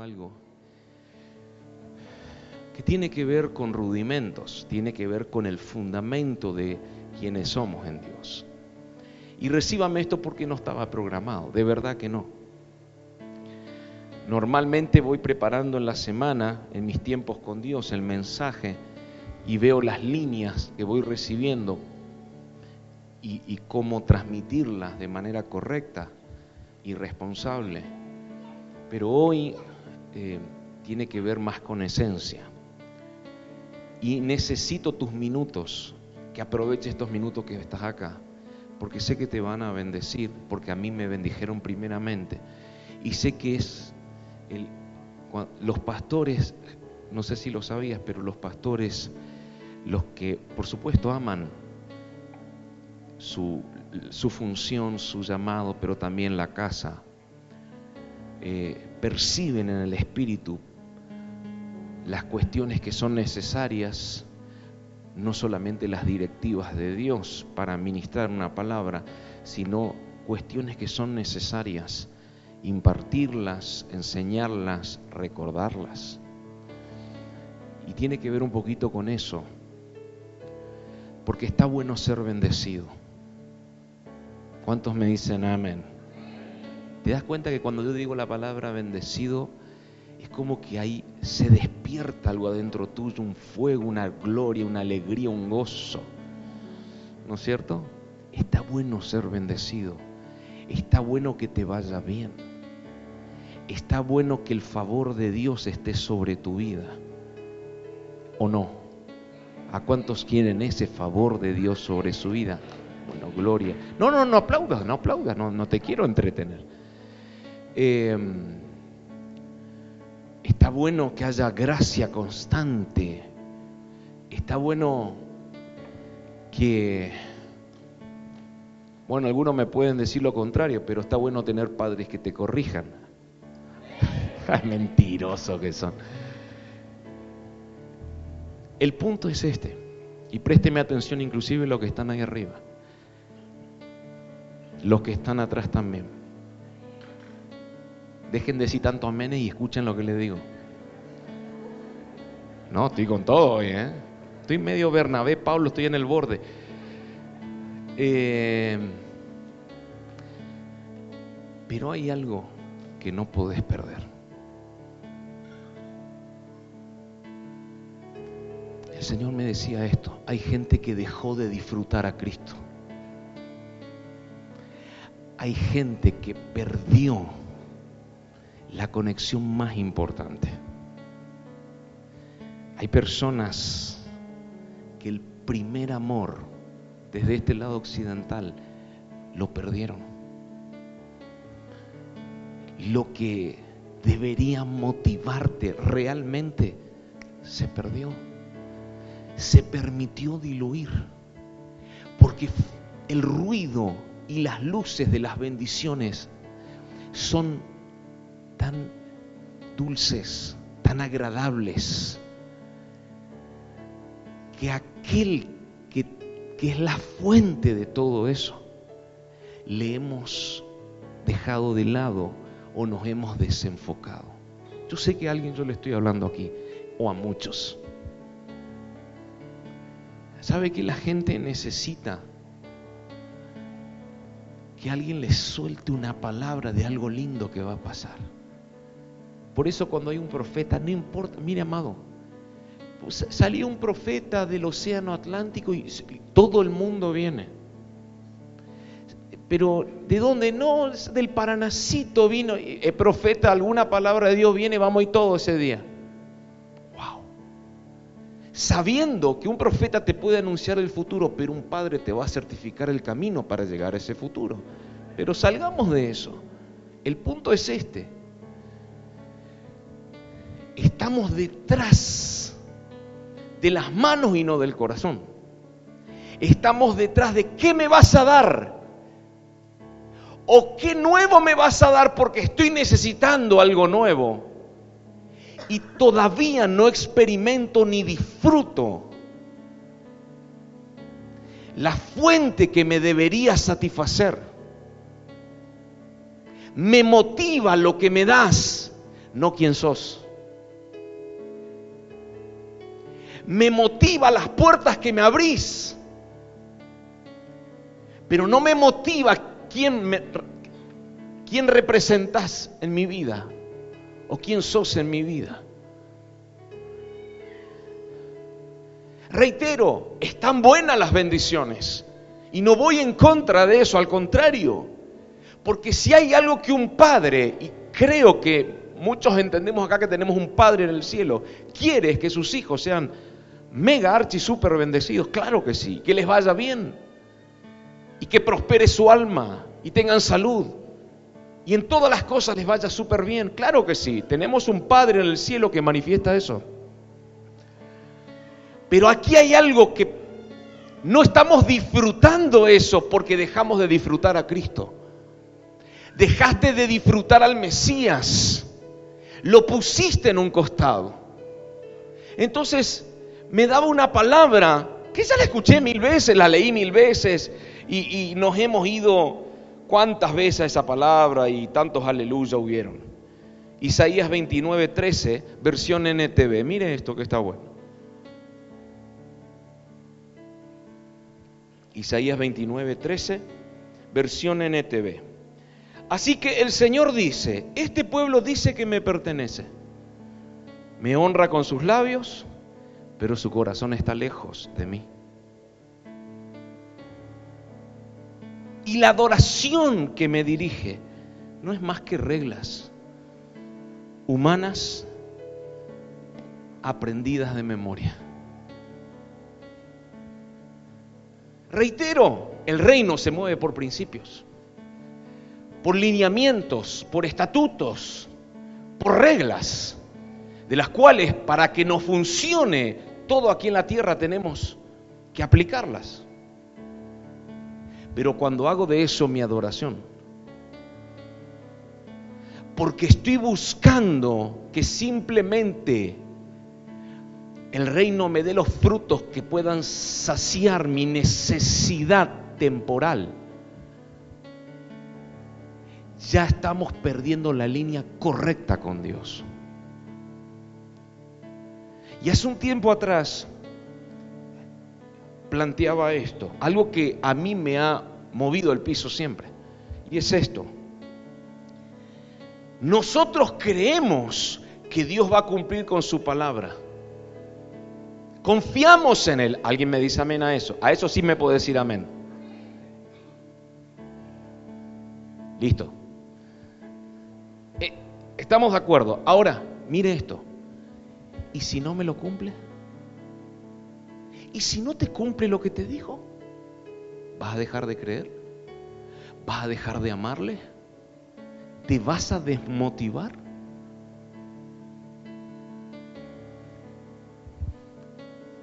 algo que tiene que ver con rudimentos, tiene que ver con el fundamento de quienes somos en Dios. Y recíbame esto porque no estaba programado, de verdad que no. Normalmente voy preparando en la semana, en mis tiempos con Dios, el mensaje y veo las líneas que voy recibiendo y, cómo transmitirlas de manera correcta y responsable. Pero hoy eh, tiene que ver más con esencia. Y necesito tus minutos, que aproveches estos minutos que estás acá, porque sé que te van a bendecir, porque a mí me bendijeron primeramente. Y sé que es el, los pastores, no sé si lo sabías, pero los pastores, los que por supuesto aman su, función, su llamado, pero también la casa, eh, perciben en el Espíritu las cuestiones que son necesarias, no solamente las directivas de Dios para ministrar una palabra, sino cuestiones que son necesarias, impartirlas, enseñarlas, recordarlas. Y tiene que ver un poquito con eso, porque está bueno ser bendecido. ¿Cuántos me dicen amén? ¿Te das cuenta que cuando yo digo la palabra bendecido, es como que ahí se despierta algo adentro tuyo, un fuego, una gloria, una alegría, un gozo. ¿No es cierto? Está bueno ser bendecido. Está bueno que te vaya bien. Está bueno que el favor de Dios esté sobre tu vida. ¿O no? ¿A cuántos quieren ese favor de Dios sobre su vida? Bueno, gloria. No, no, no aplaudas, no aplaudas, no, no te quiero entretener. Eh, Está bueno que haya gracia constante. Está bueno que, bueno, algunos me pueden decir lo contrario, pero está bueno tener padres que te corrijan. Mentiroso que son. El punto es este, y présteme atención inclusive los que están ahí arriba, los que están atrás también. Dejen de decir tanto amén y escuchen lo que les digo. No, estoy con todo hoy, ¿eh? Estoy medio Bernabé, Pablo, estoy en el borde. Eh, pero hay algo que no podés perder. El Señor me decía esto, hay gente que dejó de disfrutar a Cristo. Hay gente que perdió la conexión más importante. Hay personas que el primer amor desde este lado occidental lo perdieron. Lo que debería motivarte realmente se perdió. Se permitió diluir. Porque el ruido y las luces de las bendiciones son tan dulces, tan agradables, que aquel que, que es la fuente de todo eso, le hemos dejado de lado o nos hemos desenfocado. Yo sé que a alguien yo le estoy hablando aquí, o a muchos. ¿Sabe que la gente necesita que alguien le suelte una palabra de algo lindo que va a pasar? Por eso cuando hay un profeta, no importa, mire amado, pues un profeta del océano Atlántico y todo el mundo viene. Pero ¿de dónde? No, del Paranacito vino, el profeta, alguna palabra de Dios viene, vamos y todo ese día. Wow. Sabiendo que un profeta te puede anunciar el futuro, pero un padre te va a certificar el camino para llegar a ese futuro. Pero salgamos de eso. El punto es este estamos detrás de las manos y no del corazón. Estamos detrás de qué me vas a dar o qué nuevo me vas a dar porque estoy necesitando algo nuevo y todavía no experimento ni disfruto la fuente que me debería satisfacer. Me motiva lo que me das no quién sos. Me motiva las puertas que me abrís, pero no me motiva quién, me, quién representás en mi vida o quién sos en mi vida. Reitero, están buenas las bendiciones y no voy en contra de eso, al contrario, porque si hay algo que un padre, y creo que muchos entendemos acá que tenemos un padre en el cielo, quiere que sus hijos sean mega archi super bendecidos, claro que sí, que les vaya bien y que prospere su alma y tengan salud y en todas las cosas les vaya súper bien, claro que sí, tenemos un padre en el cielo que manifiesta eso. Pero aquí hay algo que no estamos disfrutando eso porque dejamos de disfrutar a Cristo. Dejaste de disfrutar al Mesías. Lo pusiste en un costado. Entonces me daba una palabra que ya la escuché mil veces, la leí mil veces y, nos hemos ido cuántas veces a esa palabra y tantos aleluya hubieron. Isaías 29, 13, versión NTV. Mire esto que está bueno. Isaías 29, 13, versión NTV. Así que el Señor dice, este pueblo dice que me pertenece. Me honra con sus labios, pero su corazón está lejos de mí. Y la adoración que me dirige no es más que reglas humanas aprendidas de memoria. Reitero, el reino se mueve por principios, por lineamientos, por estatutos, por reglas, de las cuales para que no funcione todo aquí en la tierra tenemos que aplicarlas. Pero cuando hago de eso mi adoración, porque estoy buscando que simplemente el reino me dé los frutos que puedan saciar mi necesidad temporal, ya estamos perdiendo la línea correcta con Dios. Y hace un tiempo atrás planteaba esto, algo que a mí me ha movido el piso siempre, y es esto. Nosotros creemos que Dios va a cumplir con su palabra. Confiamos en Él. ¿Alguien me dice amén a eso? A eso sí me puede decir amén. Listo. Eh, estamos de acuerdo. Ahora, mire esto. ¿Y si no me lo cumple? ¿Y si no te cumple lo que te dijo? ¿Vas a dejar de creer? ¿Vas a dejar de amarle? ¿Te vas a desmotivar?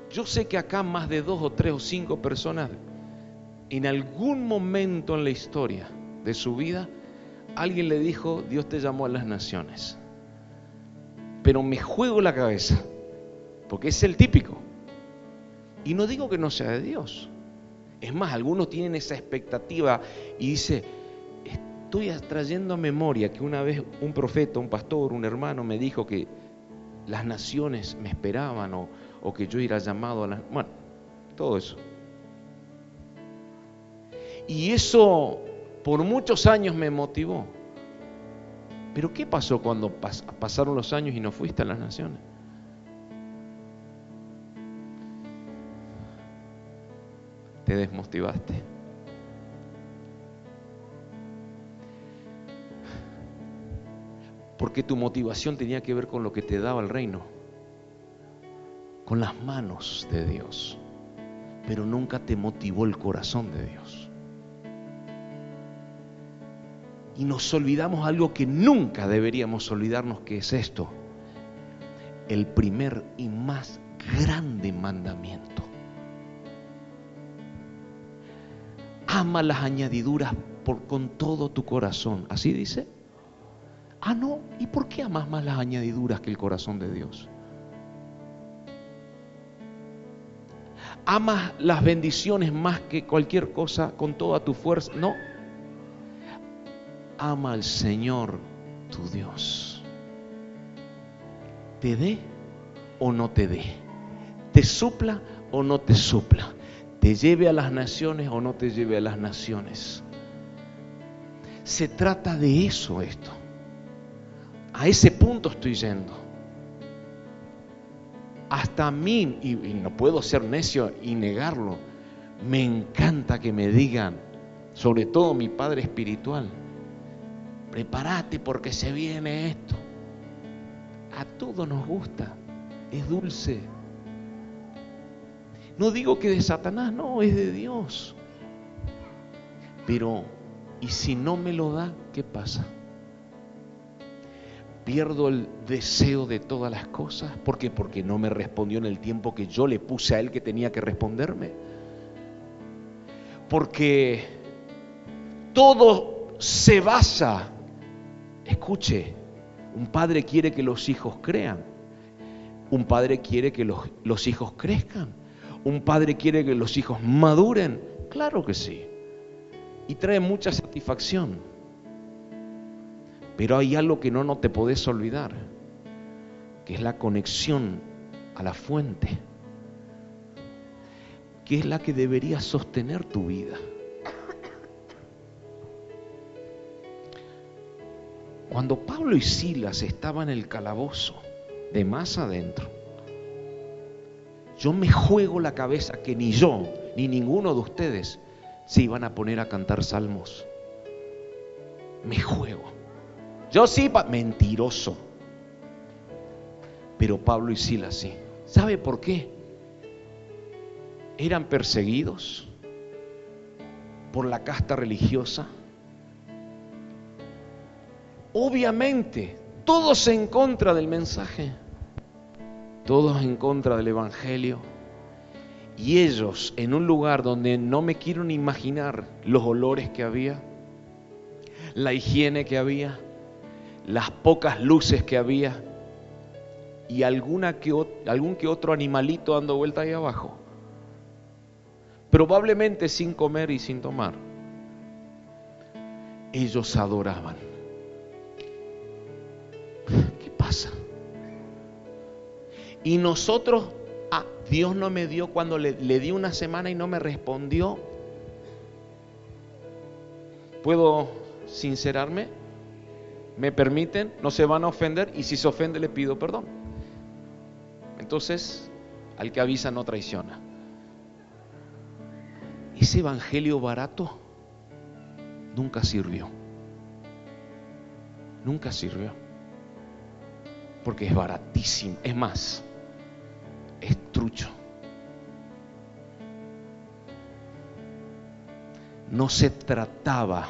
Yo sé que acá más de dos o tres o cinco personas, en algún momento en la historia de su vida, alguien le dijo, Dios te llamó a las naciones. Pero me juego la cabeza, porque es el típico. Y no digo que no sea de Dios. Es más, algunos tienen esa expectativa y dice, estoy trayendo a memoria que una vez un profeta, un pastor, un hermano me dijo que las naciones me esperaban o, o que yo irá llamado a la... Bueno, todo eso. Y eso por muchos años me motivó. Pero ¿qué pasó cuando pasaron los años y no fuiste a las naciones? Te desmotivaste. Porque tu motivación tenía que ver con lo que te daba el reino con las manos de Dios, pero nunca te motivó el corazón de Dios. Y nos olvidamos algo que nunca deberíamos olvidarnos, que es esto, el primer y más grande mandamiento. Ama las añadiduras por, con todo tu corazón. ¿Así dice? Ah, no. ¿Y por qué amas más las añadiduras que el corazón de Dios? amas las bendiciones más que cualquier cosa con toda tu fuerza. No. Ama al Señor tu Dios te dé o no te dé, te supla o no te supla, te lleve a las naciones o no te lleve a las naciones. Se trata de eso esto. A ese punto estoy yendo. Hasta a mí, y, no puedo ser necio y negarlo, me encanta que me digan, sobre todo mi padre espiritual, prepárate porque se viene esto. A todos nos gusta, es dulce. No digo que de Satanás, no, es de Dios. Pero, ¿y si no me lo da, qué pasa? Pierdo el deseo de todas las cosas. ¿Por qué? Porque no me respondió en el tiempo que yo le puse a él que tenía que responderme. Porque todo se basa, escuche, un padre quiere que los hijos crean, un padre quiere que los, los hijos crezcan ¿Un padre quiere que los hijos maduren? Claro que sí. Y trae mucha satisfacción. Pero hay algo que no, no te podés olvidar, que es la conexión a la fuente, que es la que debería sostener tu vida. Cuando Pablo y Silas estaban en el calabozo, de más adentro, yo me juego la cabeza que ni yo, ni ninguno de ustedes se iban a poner a cantar salmos. Me juego. Yo sí, mentiroso. Pero Pablo y Silas sí. ¿Sabe por qué? Eran perseguidos por la casta religiosa. Obviamente, todos en contra del mensaje todos en contra del Evangelio, y ellos en un lugar donde no me quiero ni imaginar los olores que había, la higiene que había, las pocas luces que había, y algún que otro animalito dando vuelta ahí abajo, probablemente sin comer y sin tomar. Ellos adoraban. Y nosotros, ah, Dios no me dio cuando le, le di una semana y no me respondió. ¿Puedo sincerarme? ¿Me permiten? ¿No se van a ofender? Y si se ofende le pido perdón. Entonces, al que avisa no traiciona. Ese evangelio barato nunca sirvió. Nunca sirvió. Porque es baratísimo. Es más, es trucho. No se trataba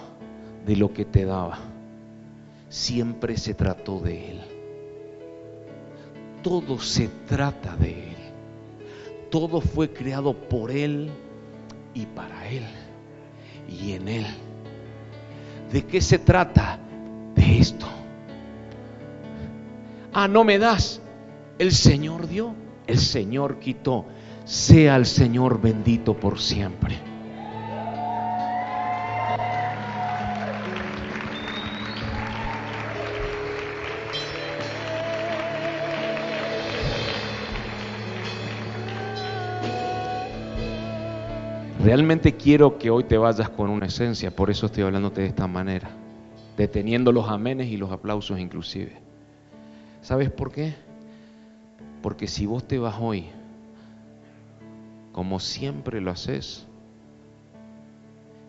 de lo que te daba, siempre se trató de Él. Todo se trata de Él. Todo fue creado por Él y para Él y en Él. ¿De qué se trata? De esto. Ah, no me das. El Señor dio el Señor quitó. Sea el Señor bendito por siempre. Realmente quiero que hoy te vayas con una esencia, por eso estoy hablándote de esta manera, deteniendo los amenes y los aplausos inclusive. ¿Sabes por qué? Porque si vos te vas hoy, como siempre lo haces,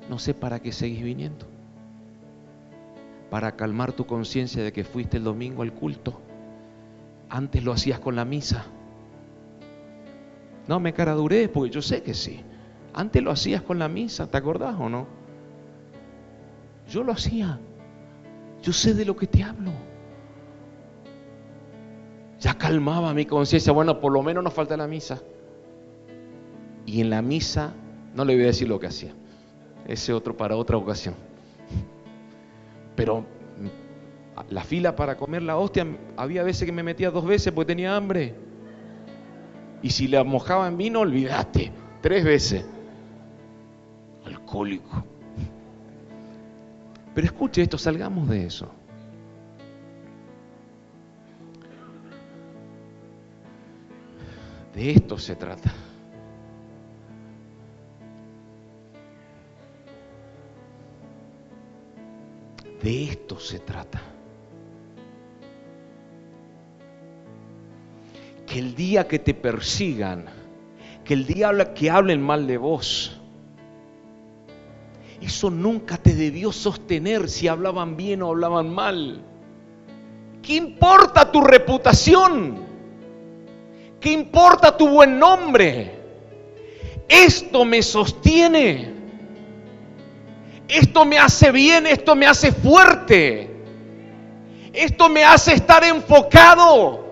no sé para qué seguís viniendo. Para calmar tu conciencia de que fuiste el domingo al culto. Antes lo hacías con la misa. No me cara duré, porque yo sé que sí. Antes lo hacías con la misa, ¿te acordás o no? Yo lo hacía. Yo sé de lo que te hablo ya calmaba mi conciencia. Bueno, por lo menos nos falta la misa. Y en la misa, no le voy a decir lo que hacía. Ese otro para otra ocasión. Pero la fila para comer la hostia, había veces que me metía dos veces porque tenía hambre. Y si la mojaba en vino, olvidaste. Tres veces. Alcohólico. Pero escuche esto, salgamos de eso. De esto se trata. De esto se trata. Que el día que te persigan, que el día que hablen mal de vos, eso nunca te debió sostener si hablaban bien o hablaban mal. ¿Qué importa tu reputación? ¿Qué importa tu buen nombre? Esto me sostiene. Esto me hace bien, esto me hace fuerte. Esto me hace estar enfocado.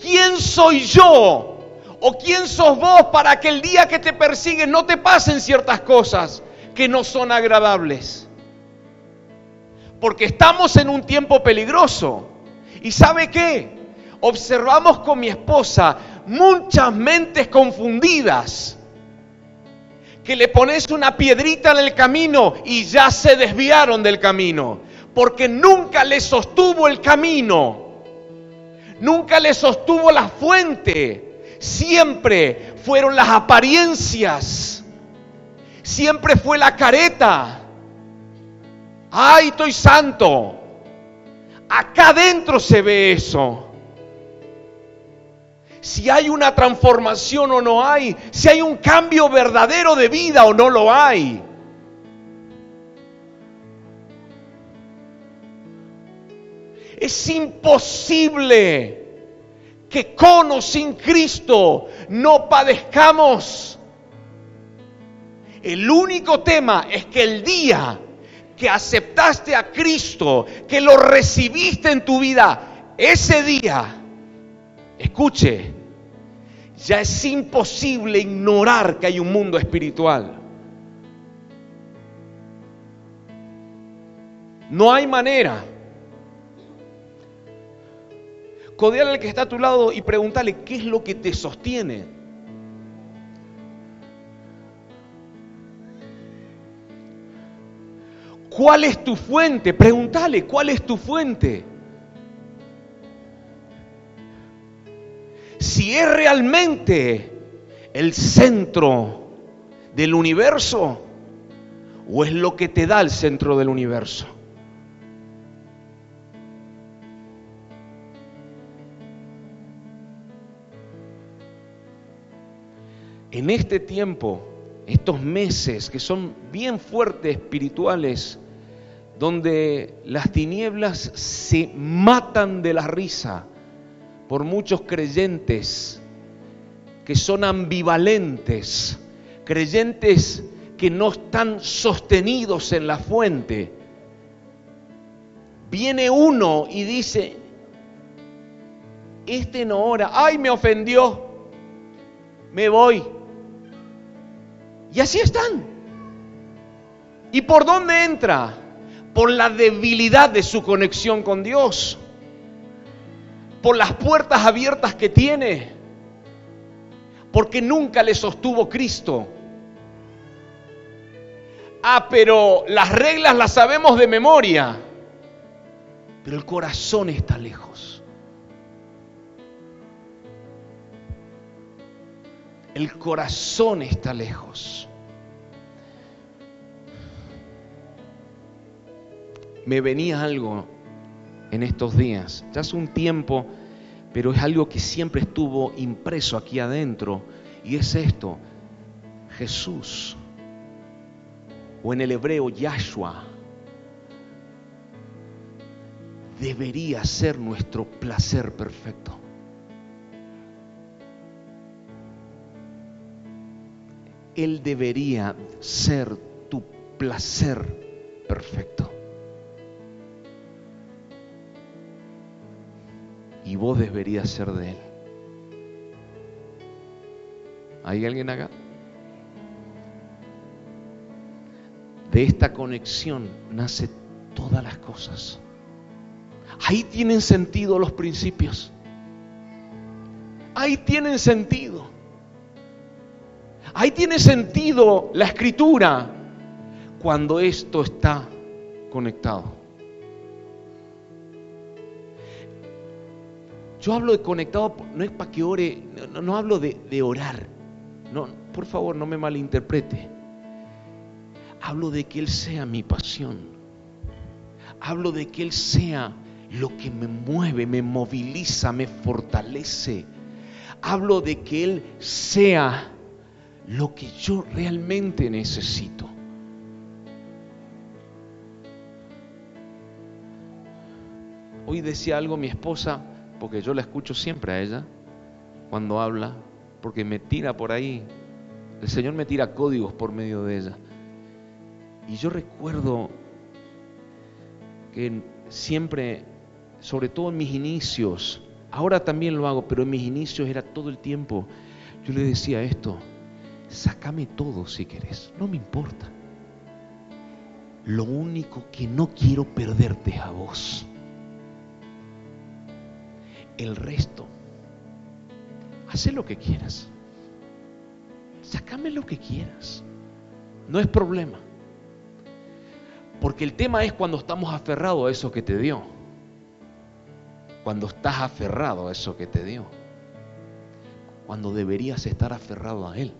¿Quién soy yo? ¿O quién sos vos para que el día que te persiguen no te pasen ciertas cosas que no son agradables? Porque estamos en un tiempo peligroso. ¿Y sabe qué? Observamos con mi esposa muchas mentes confundidas. Que le pones una piedrita en el camino y ya se desviaron del camino, porque nunca le sostuvo el camino, nunca le sostuvo la fuente, siempre fueron las apariencias, siempre fue la careta. Ay, estoy santo. Acá adentro se ve eso si hay una transformación o no hay, si hay un cambio verdadero de vida o no lo hay. Es imposible que con o sin Cristo no padezcamos. El único tema es que el día que aceptaste a Cristo, que lo recibiste en tu vida, ese día, escuche, ya es imposible ignorar que hay un mundo espiritual. No hay manera. Codeale al que está a tu lado y pregúntale qué es lo que te sostiene. ¿Cuál es tu fuente? Pregúntale, ¿cuál es tu fuente? Si es realmente el centro del universo o es lo que te da el centro del universo. En este tiempo, estos meses que son bien fuertes espirituales, donde las tinieblas se matan de la risa, por muchos creyentes que son ambivalentes, creyentes que no están sostenidos en la fuente. Viene uno y dice, este no ora, ay me ofendió, me voy. Y así están. ¿Y por dónde entra? Por la debilidad de su conexión con Dios por las puertas abiertas que tiene, porque nunca le sostuvo Cristo. Ah, pero las reglas las sabemos de memoria, pero el corazón está lejos. El corazón está lejos. Me venía algo en estos días. Ya hace un tiempo, pero es algo que siempre estuvo impreso aquí adentro. Y es esto, Jesús, o en el hebreo Yahshua, debería ser nuestro placer perfecto. Él debería ser tu placer perfecto. Y vos deberías ser de Él. ¿Hay alguien acá? De esta conexión nace todas las cosas. Ahí tienen sentido los principios. Ahí tienen sentido. Ahí tiene sentido la escritura cuando esto está conectado. Yo hablo de conectado, no es para que ore, no, hablo de, orar. No, por favor, no me malinterprete. Hablo de que Él sea mi pasión. Hablo de que Él sea lo que me mueve, me moviliza, me fortalece. Hablo de que Él sea lo que yo realmente necesito. Hoy decía algo mi esposa, porque yo la escucho siempre a ella cuando habla, porque me tira por ahí. El Señor me tira códigos por medio de ella. Y yo recuerdo que siempre, sobre todo en mis inicios, ahora también lo hago, pero en mis inicios era todo el tiempo, yo le decía esto, sácame todo si querés, no me importa. Lo único que no quiero perderte es a vos. El resto, haz lo que quieras. Sácame lo que quieras. No es problema. Porque el tema es cuando estamos aferrados a eso que te dio. Cuando estás aferrado a eso que te dio. Cuando deberías estar aferrado a Él.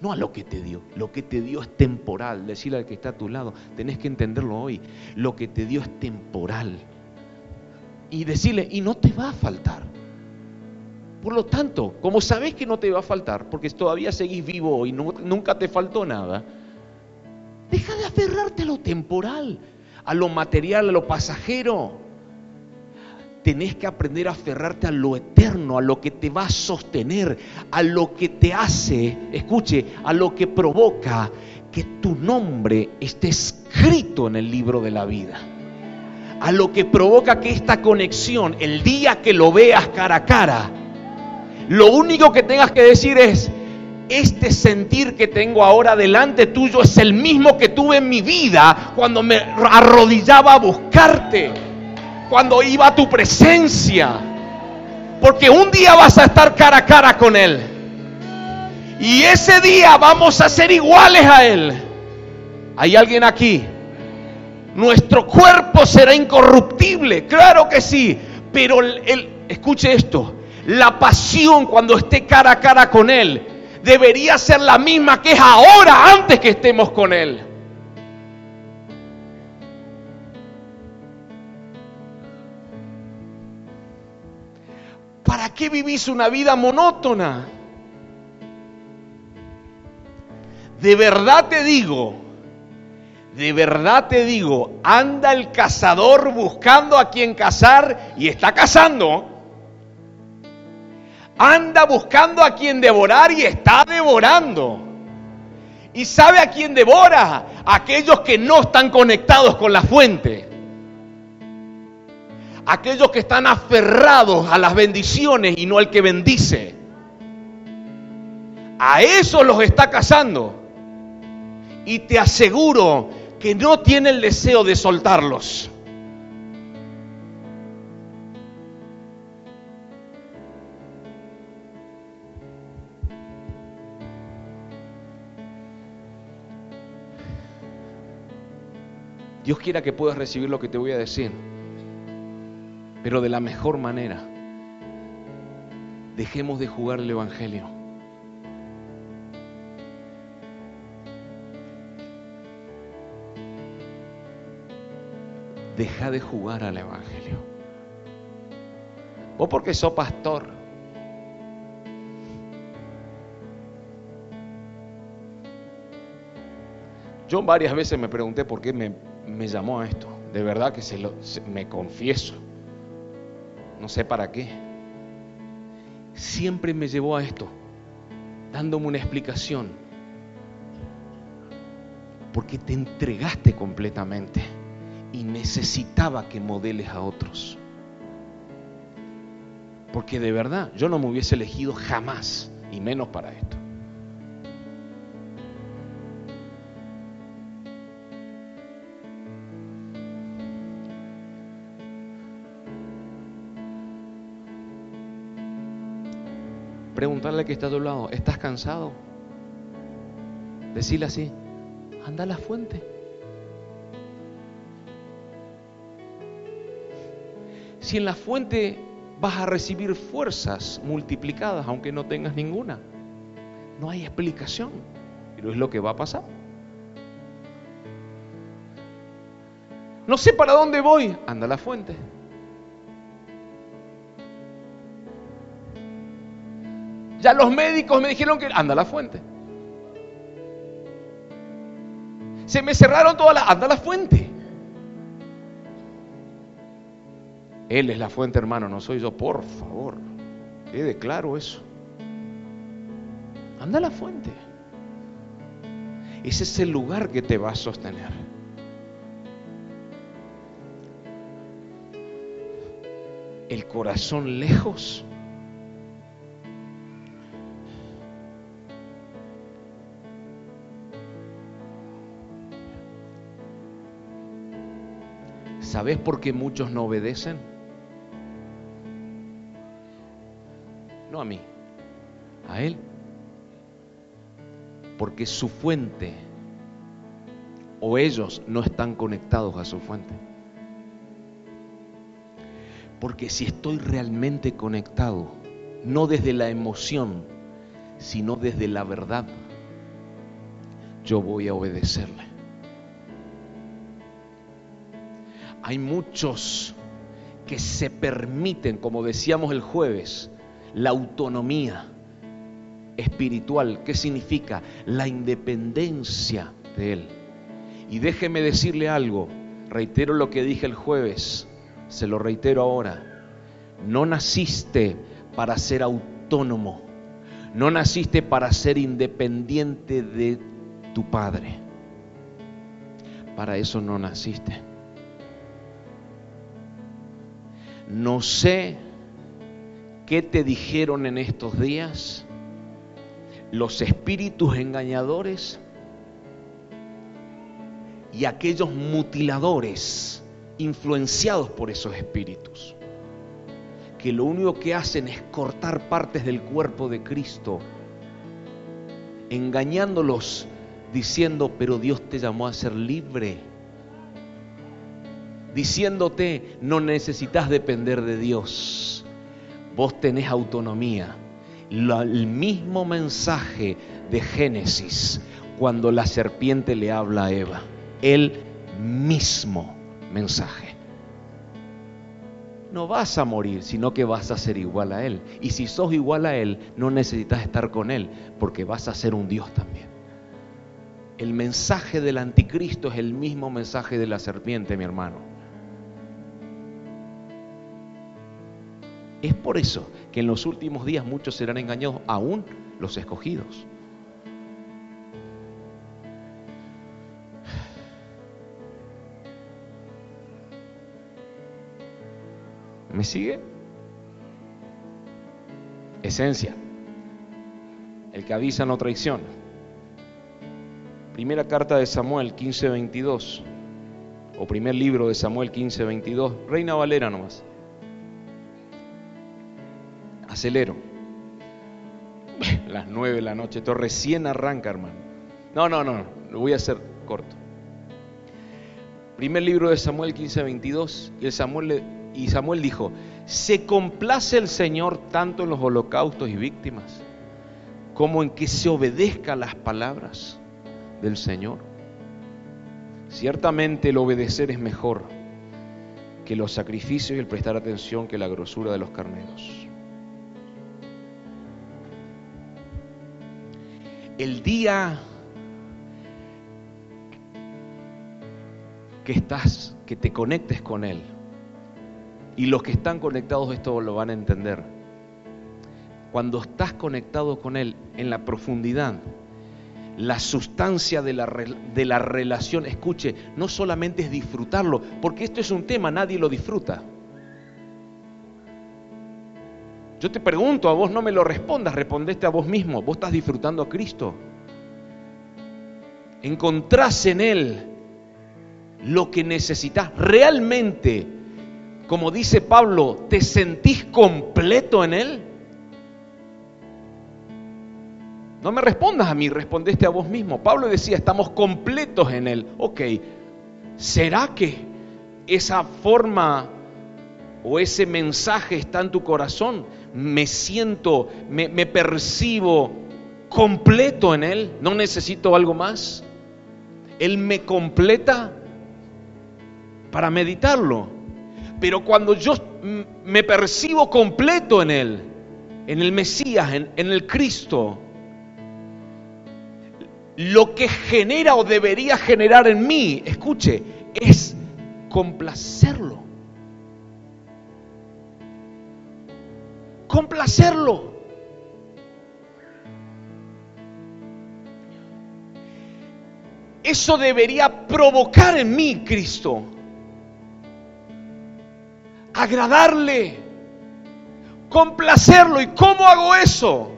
No a lo que te dio. Lo que te dio es temporal. Decirle al que está a tu lado, tenés que entenderlo hoy. Lo que te dio es temporal. Y decirle, y no te va a faltar. Por lo tanto, como sabes que no te va a faltar, porque todavía seguís vivo y nunca te faltó nada, Deja de aferrarte a lo temporal, a lo material, a lo pasajero. Tenés que aprender a aferrarte a lo eterno, a lo que te va a sostener, a lo que te hace, escuche, a lo que provoca que tu nombre esté escrito en el libro de la vida. A lo que provoca que esta conexión, el día que lo veas cara a cara, lo único que tengas que decir es, este sentir que tengo ahora delante tuyo es el mismo que tuve en mi vida cuando me arrodillaba a buscarte, cuando iba a tu presencia. Porque un día vas a estar cara a cara con Él. Y ese día vamos a ser iguales a Él. ¿Hay alguien aquí? Nuestro cuerpo será incorruptible, claro que sí. Pero el, escuche esto, la pasión cuando esté cara a cara con Él debería ser la misma que es ahora antes que estemos con Él. ¿Para qué vivís una vida monótona? De verdad te digo, de verdad te digo, anda el cazador buscando a quien cazar y está cazando anda buscando a quien devorar y está devorando. ¿Y sabe a quién devora? aquellos que no están conectados con la fuente. Aquellos que están aferrados a las bendiciones y no al que bendice. A esos los está cazando. Y te aseguro que no tiene el deseo de soltarlos. Dios quiera que puedas recibir lo que te voy a decir, pero de la mejor manera. Dejemos de jugar el Evangelio. Deja de jugar al Evangelio. Vos porque sos pastor. Yo varias veces me pregunté por qué me me llamó a esto. De verdad que se lo, me confieso. No sé para qué. Siempre me llevó a esto, dándome una explicación. Porque te entregaste completamente y necesitaba que modeles a otros. Porque de verdad yo no me hubiese elegido jamás, y menos para esto. preguntarle que está a tu lado, ¿estás cansado? Decirle así, anda a la fuente. Si en la fuente vas a recibir fuerzas multiplicadas aunque no tengas ninguna. No hay explicación, pero es lo que va a pasar. No sé para dónde voy, anda a la fuente. Ya los médicos me dijeron que anda a la fuente. Se me cerraron todas las... Anda a la fuente. Él es la fuente, hermano, no soy yo. Por favor, quede claro eso. Anda a la fuente. Ese es el lugar que te va a sostener. El corazón lejos. ¿Sabes por qué muchos no obedecen? A mí, a Él. Porque su fuente o ellos no están conectados a su fuente. Porque si estoy realmente conectado, no desde la emoción, sino desde la verdad, yo voy a obedecerle. Hay muchos que se permiten, como decíamos el jueves, la autonomía espiritual. ¿Qué significa? La independencia de Él. Y déjeme decirle algo, reitero lo que dije el jueves, se lo reitero ahora. No naciste para ser autónomo, no naciste para ser independiente de tu Padre. Para eso no naciste. No sé ¿Qué te dijeron en estos días? Los espíritus engañadores y aquellos mutiladores influenciados por esos espíritus, que lo único que hacen es cortar partes del cuerpo de Cristo, engañándolos diciendo, pero Dios te llamó a ser libre, diciéndote, no necesitas depender de Dios vos tenés autonomía. el mismo mensaje de Génesis cuando la serpiente le habla a Eva. El mismo mensaje. No vas a morir, sino que vas a ser igual a Él. Y si sos igual a Él, no necesitas estar con Él, porque vas a ser un Dios también. El mensaje del anticristo es el mismo mensaje de la serpiente, mi hermano. Es por eso que en los últimos días muchos serán engañados, aún los escogidos. ¿Me sigue? Esencia. El que avisa no traiciona. Primera carta de Samuel 15:22. O primer libro de Samuel 15:22. Reina Valera nomás acelero. Las nueve de la noche, esto recién arranca, hermano. No, no, no, lo voy a hacer corto. Primer libro de Samuel 15, 22, y, Samuel, y Samuel dijo, ¿se complace el Señor tanto en los holocaustos y víctimas como en que se obedezca las palabras del Señor? Ciertamente el obedecer es mejor que los sacrificios y el prestar atención que la grosura de los carneros. El día que estás, que te conectes con Él, y los que están conectados esto lo van a entender, cuando estás conectado con Él en la profundidad, la sustancia de la, de la relación, escuche, no solamente es disfrutarlo, porque esto es un tema, nadie lo disfruta. Yo te pregunto, a vos no me lo respondas, respondeste a vos mismo. Vos estás disfrutando a Cristo. Encontrás en Él lo que necesitas. Realmente, como dice Pablo, ¿te sentís completo en Él? No me respondas a mí, respondeste a vos mismo. Pablo decía, estamos completos en Él. Ok, ¿será que esa forma o ese mensaje está en tu corazón, me siento, me, percibo completo en Él, no necesito algo más. Él me completa para meditarlo. Pero cuando yo me percibo completo en Él, en el Mesías, en el Cristo, lo que genera o debería generar en mí, escuche, es complacerlo. Complacerlo. Eso debería provocar en mí, Cristo, agradarle, complacerlo. ¿Y cómo hago eso?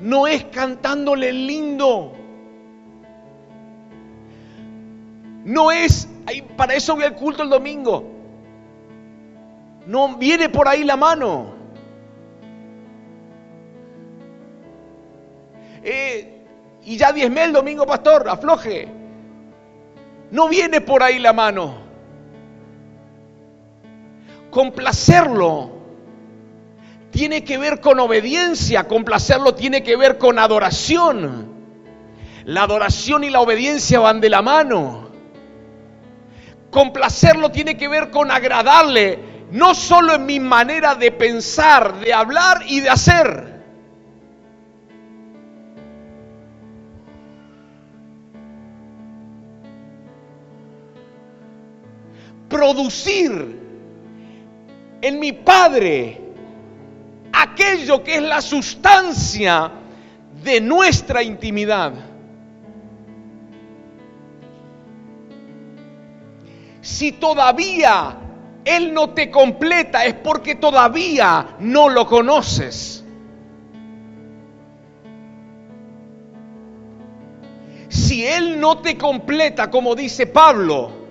No es cantándole lindo. No es, para eso voy al culto el domingo. No viene por ahí la mano. Eh, y ya diezmé el domingo, pastor, afloje. No viene por ahí la mano. Complacerlo tiene que ver con obediencia, complacerlo tiene que ver con adoración. La adoración y la obediencia van de la mano. Complacerlo tiene que ver con agradarle, no solo en mi manera de pensar, de hablar y de hacer. Producir en mi Padre aquello que es la sustancia de nuestra intimidad. Si todavía Él no te completa es porque todavía no lo conoces. Si Él no te completa, como dice Pablo,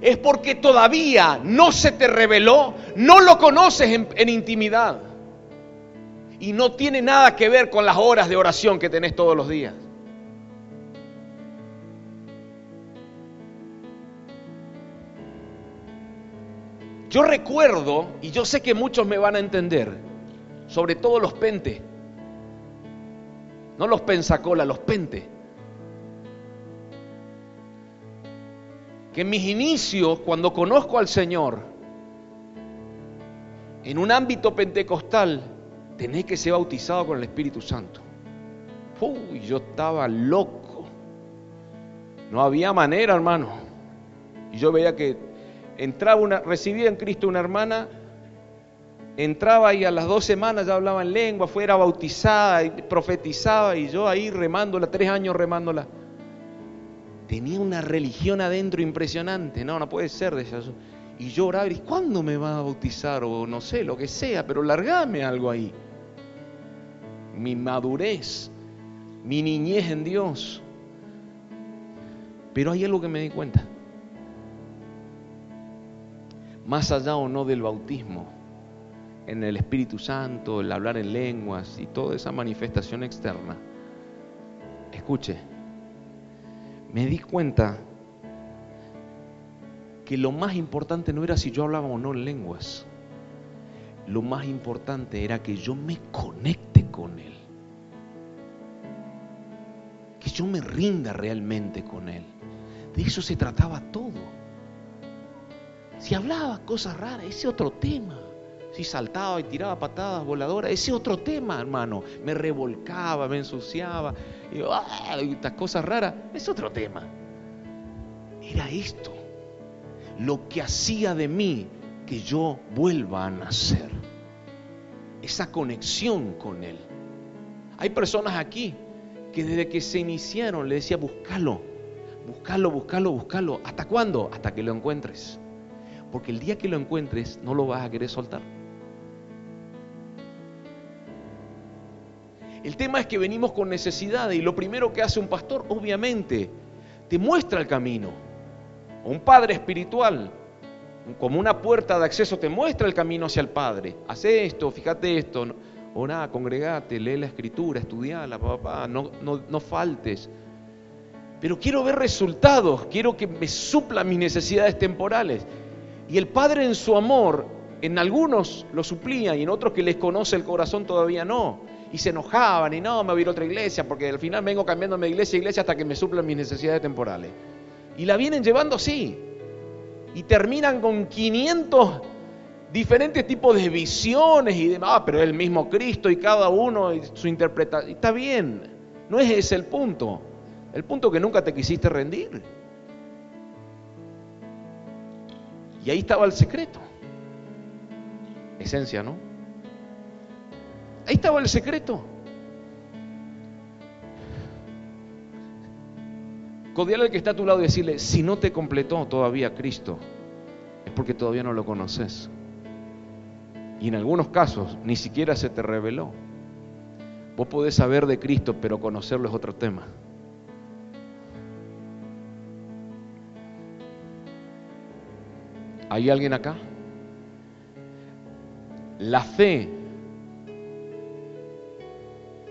es porque todavía no se te reveló, no lo conoces en, intimidad. Y no tiene nada que ver con las horas de oración que tenés todos los días. Yo recuerdo, y yo sé que muchos me van a entender, sobre todo los pentes, no los pensacola, los pentes. que en mis inicios, cuando conozco al Señor, en un ámbito pentecostal, tenés que ser bautizado con el Espíritu Santo. Uy, yo estaba loco. No había manera, hermano. Y yo veía que entraba una, recibía en Cristo una hermana, entraba y a las dos semanas ya hablaba en lengua, fuera bautizada y profetizaba, y yo ahí remándola, tres años remándola tenía una religión adentro impresionante. No, no puede ser de eso. Y yo oraba y ¿cuándo me va a bautizar? O no sé, lo que sea, pero largame algo ahí. Mi madurez, mi niñez en Dios. Pero hay algo que me di cuenta. Más allá o no del bautismo, en el Espíritu Santo, el hablar en lenguas y toda esa manifestación externa. Escuche, me di cuenta que lo más importante no era si yo hablaba o no lenguas. Lo más importante era que yo me conecte con Él. Que yo me rinda realmente con Él. De eso se trataba todo. Si hablaba cosas raras, ese otro tema. Si saltaba y tiraba patadas voladoras, ese otro tema, hermano. Me revolcaba, me ensuciaba y, ah, estas cosas raras, es otro tema. Era esto, lo que hacía de mí que yo vuelva a nacer. Esa conexión con Él. Hay personas aquí que desde que se iniciaron le decía, búscalo, búscalo, búscalo, búscalo. ¿Hasta cuándo? Hasta que lo encuentres. Porque el día que lo encuentres no lo vas a querer soltar. El tema es que venimos con necesidades y lo primero que hace un pastor, obviamente, te muestra el camino. Un padre espiritual, como una puerta de acceso, te muestra el camino hacia el Padre. Hace esto, fíjate esto, orá, congregate, lee la escritura, estudiala, papá, no, no, no faltes. pero quiero ver resultados, quiero que me supla mis necesidades temporales. Y el Padre en su amor, en algunos lo suplía y en otros que les conoce el corazón todavía no. Y se enojaban y no, me voy a ir a otra iglesia porque al final vengo cambiando de iglesia a iglesia hasta que me suplan mis necesidades temporales. Y la vienen llevando así. Y terminan con 500 diferentes tipos de visiones y demás. Ah, pero es el mismo Cristo y cada uno y su interpretación. Está bien, no es ese el punto. El punto que nunca te quisiste rendir. Y ahí estaba el secreto. Esencia, ¿no? Ahí estaba el secreto. Codial al que está a tu lado y decirle, si no te completó todavía Cristo, es porque todavía no lo conoces. Y en algunos casos ni siquiera se te reveló. Vos podés saber de Cristo, pero conocerlo es otro tema. ¿Hay alguien acá? La fe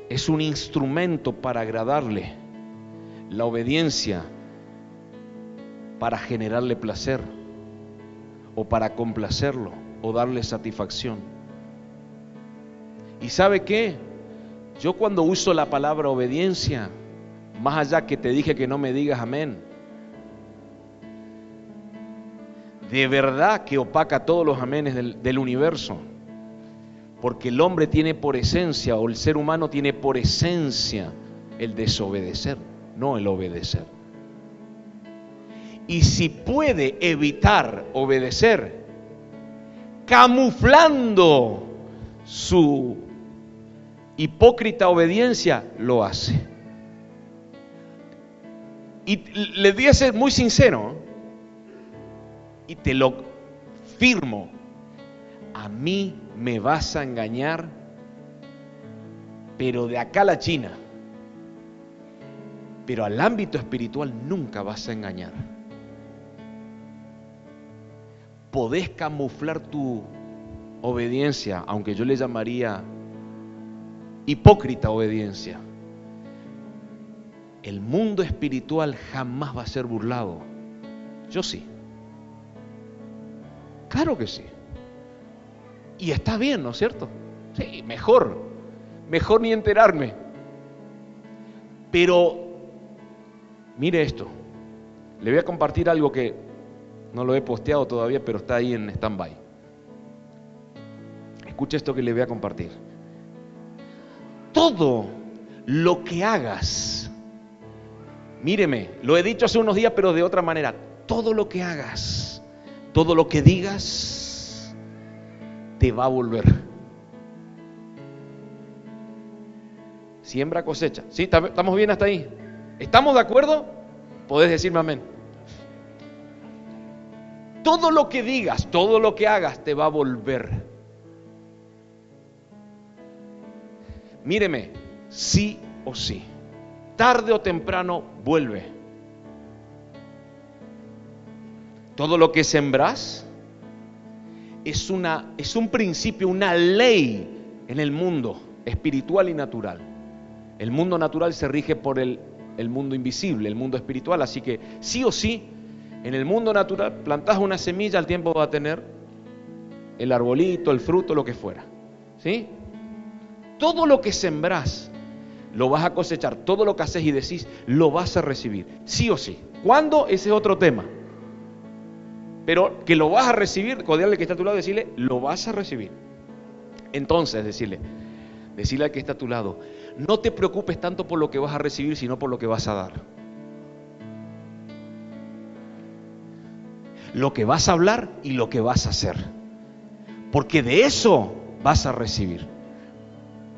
es un instrumento para agradarle. La obediencia para generarle placer o para complacerlo o darle satisfacción. ¿Y sabe qué? Yo cuando uso la palabra obediencia, más allá que te dije que no me digas amén, de verdad que opaca todos los amenes del, universo. Porque el hombre tiene por esencia, o el ser humano tiene por esencia el desobedecer, no el obedecer. Y si puede evitar obedecer, camuflando su hipócrita obediencia, lo hace. Y le voy a ser muy sincero, y te lo firmo, a mí me vas a engañar, pero de acá a la China. Pero al ámbito espiritual nunca vas a engañar. Podés camuflar tu obediencia, aunque yo le llamaría hipócrita obediencia. El mundo espiritual jamás va a ser burlado. Yo sí. Claro que sí. Y está bien, ¿no es cierto? Sí, mejor. Mejor ni enterarme. Pero, mire esto. Le voy a compartir algo que no lo he posteado todavía, pero está ahí en stand-by. Escucha esto que le voy a compartir. Todo lo que hagas, míreme, lo he dicho hace unos días, pero de otra manera, todo lo que hagas todo lo que digas te va a volver. Siembra cosecha. ¿Sí? ¿Estamos bien hasta ahí? ¿Estamos de acuerdo? Podés decirme amén. Todo lo que digas, todo lo que hagas te va a volver. Míreme, sí o sí. Tarde o temprano vuelve. Todo lo que sembras es, una, es un principio, una ley en el mundo espiritual y natural. El mundo natural se rige por el, el mundo invisible, el mundo espiritual, así que sí o sí, en el mundo natural plantas una semilla, al tiempo va a tener el arbolito, el fruto, lo que fuera. ¿Sí? Todo lo que sembras lo vas a cosechar, todo lo que haces y decís lo vas a recibir, sí o sí. ¿Cuándo? Ese es otro tema. Pero que lo vas a recibir, al que está a tu lado, decirle, lo vas a recibir. Entonces, decirle, decirle al que está a tu lado, no te preocupes tanto por lo que vas a recibir, sino por lo que vas a dar. Lo que vas a hablar y lo que vas a hacer. Porque de eso vas a recibir.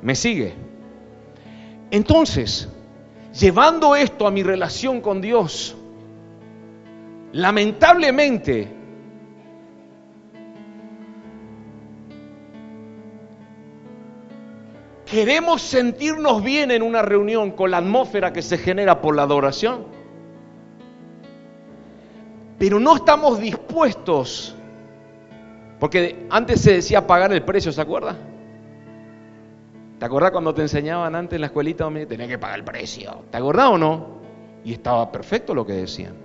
¿Me sigue? Entonces, llevando esto a mi relación con Dios, lamentablemente Queremos sentirnos bien en una reunión con la atmósfera que se genera por la adoración. Pero no estamos dispuestos, porque antes se decía pagar el precio, ¿se acuerda? ¿Te acordás cuando te enseñaban antes en la escuelita tenías que pagar el precio? ¿Te acordás o no? Y estaba perfecto lo que decían.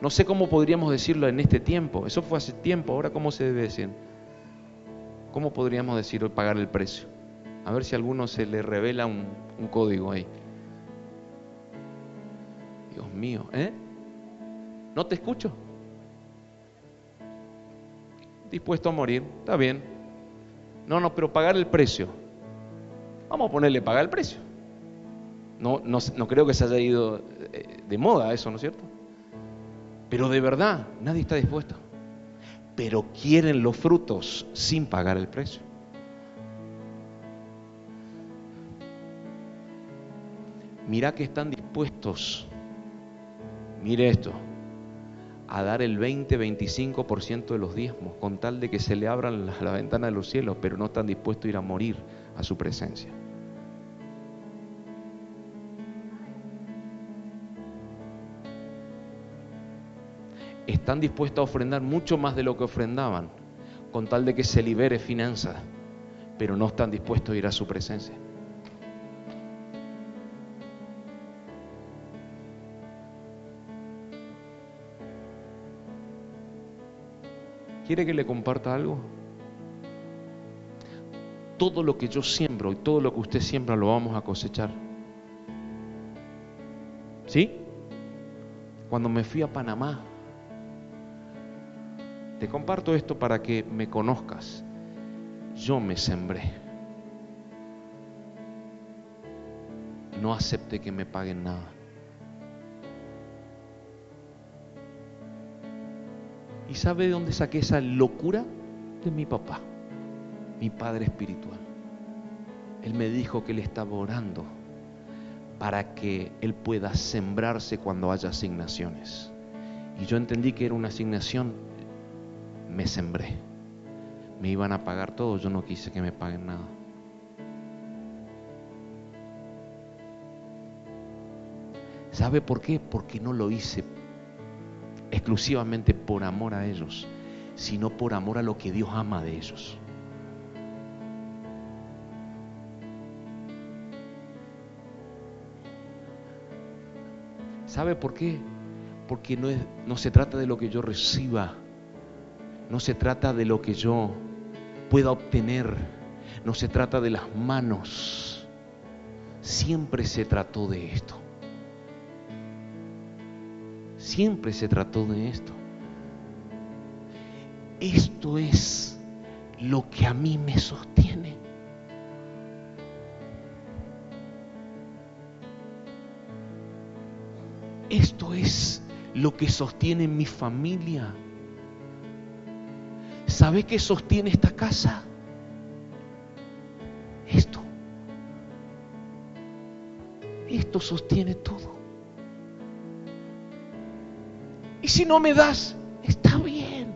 No sé cómo podríamos decirlo en este tiempo. Eso fue hace tiempo. Ahora, ¿cómo se debe decir? ¿Cómo podríamos decir pagar el precio? A ver si a alguno se le revela un, un código ahí. Dios mío, ¿eh? ¿No te escucho? Dispuesto a morir, está bien. No, no, pero pagar el precio. Vamos a ponerle pagar el precio. No, no, no creo que se haya ido eh, de moda eso, ¿no es cierto? Pero de verdad, nadie está dispuesto. Pero quieren los frutos sin pagar el precio. Mira que están dispuestos, mire esto, a dar el 20-25% de los diezmos con tal de que se le abran la, la ventana de los cielos, pero no están dispuestos a ir a morir a su presencia. Están dispuestos a ofrendar mucho más de lo que ofrendaban, con tal de que se libere finanzas, pero no están dispuestos a ir a su presencia. ¿Quiere que le comparta algo? Todo lo que yo siembro y todo lo que usted siembra lo vamos a cosechar. ¿Sí? Cuando me fui a Panamá, te comparto esto para que me conozcas. Yo me sembré. No acepté que me paguen nada. ¿Y sabe de dónde saqué esa locura? De mi papá, mi padre espiritual. Él me dijo que él estaba orando para que él pueda sembrarse cuando haya asignaciones. Y yo entendí que era una asignación, me sembré. Me iban a pagar todo, yo no quise que me paguen nada. ¿Sabe por qué? Porque no lo hice exclusivamente por amor a ellos, sino por amor a lo que Dios ama de ellos. ¿Sabe por qué? Porque no, es, no se trata de lo que yo reciba, no se trata de lo que yo pueda obtener, no se trata de las manos, siempre se trató de esto. Siempre se trató de esto. Esto es lo que a mí me sostiene. Esto es lo que sostiene mi familia. ¿Sabe qué sostiene esta casa? Esto. Esto sostiene todo. Y si no me das, está bien.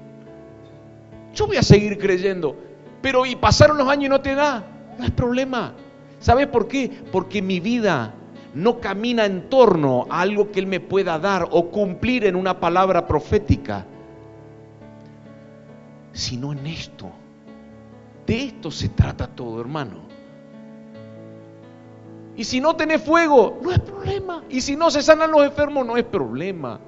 Yo voy a seguir creyendo. Pero y pasaron los años y no te da, no es problema. ¿Sabes por qué? Porque mi vida no camina en torno a algo que Él me pueda dar o cumplir en una palabra profética, sino en esto. De esto se trata todo, hermano. Y si no tenés fuego, no es problema. Y si no se sanan los enfermos, no es problema.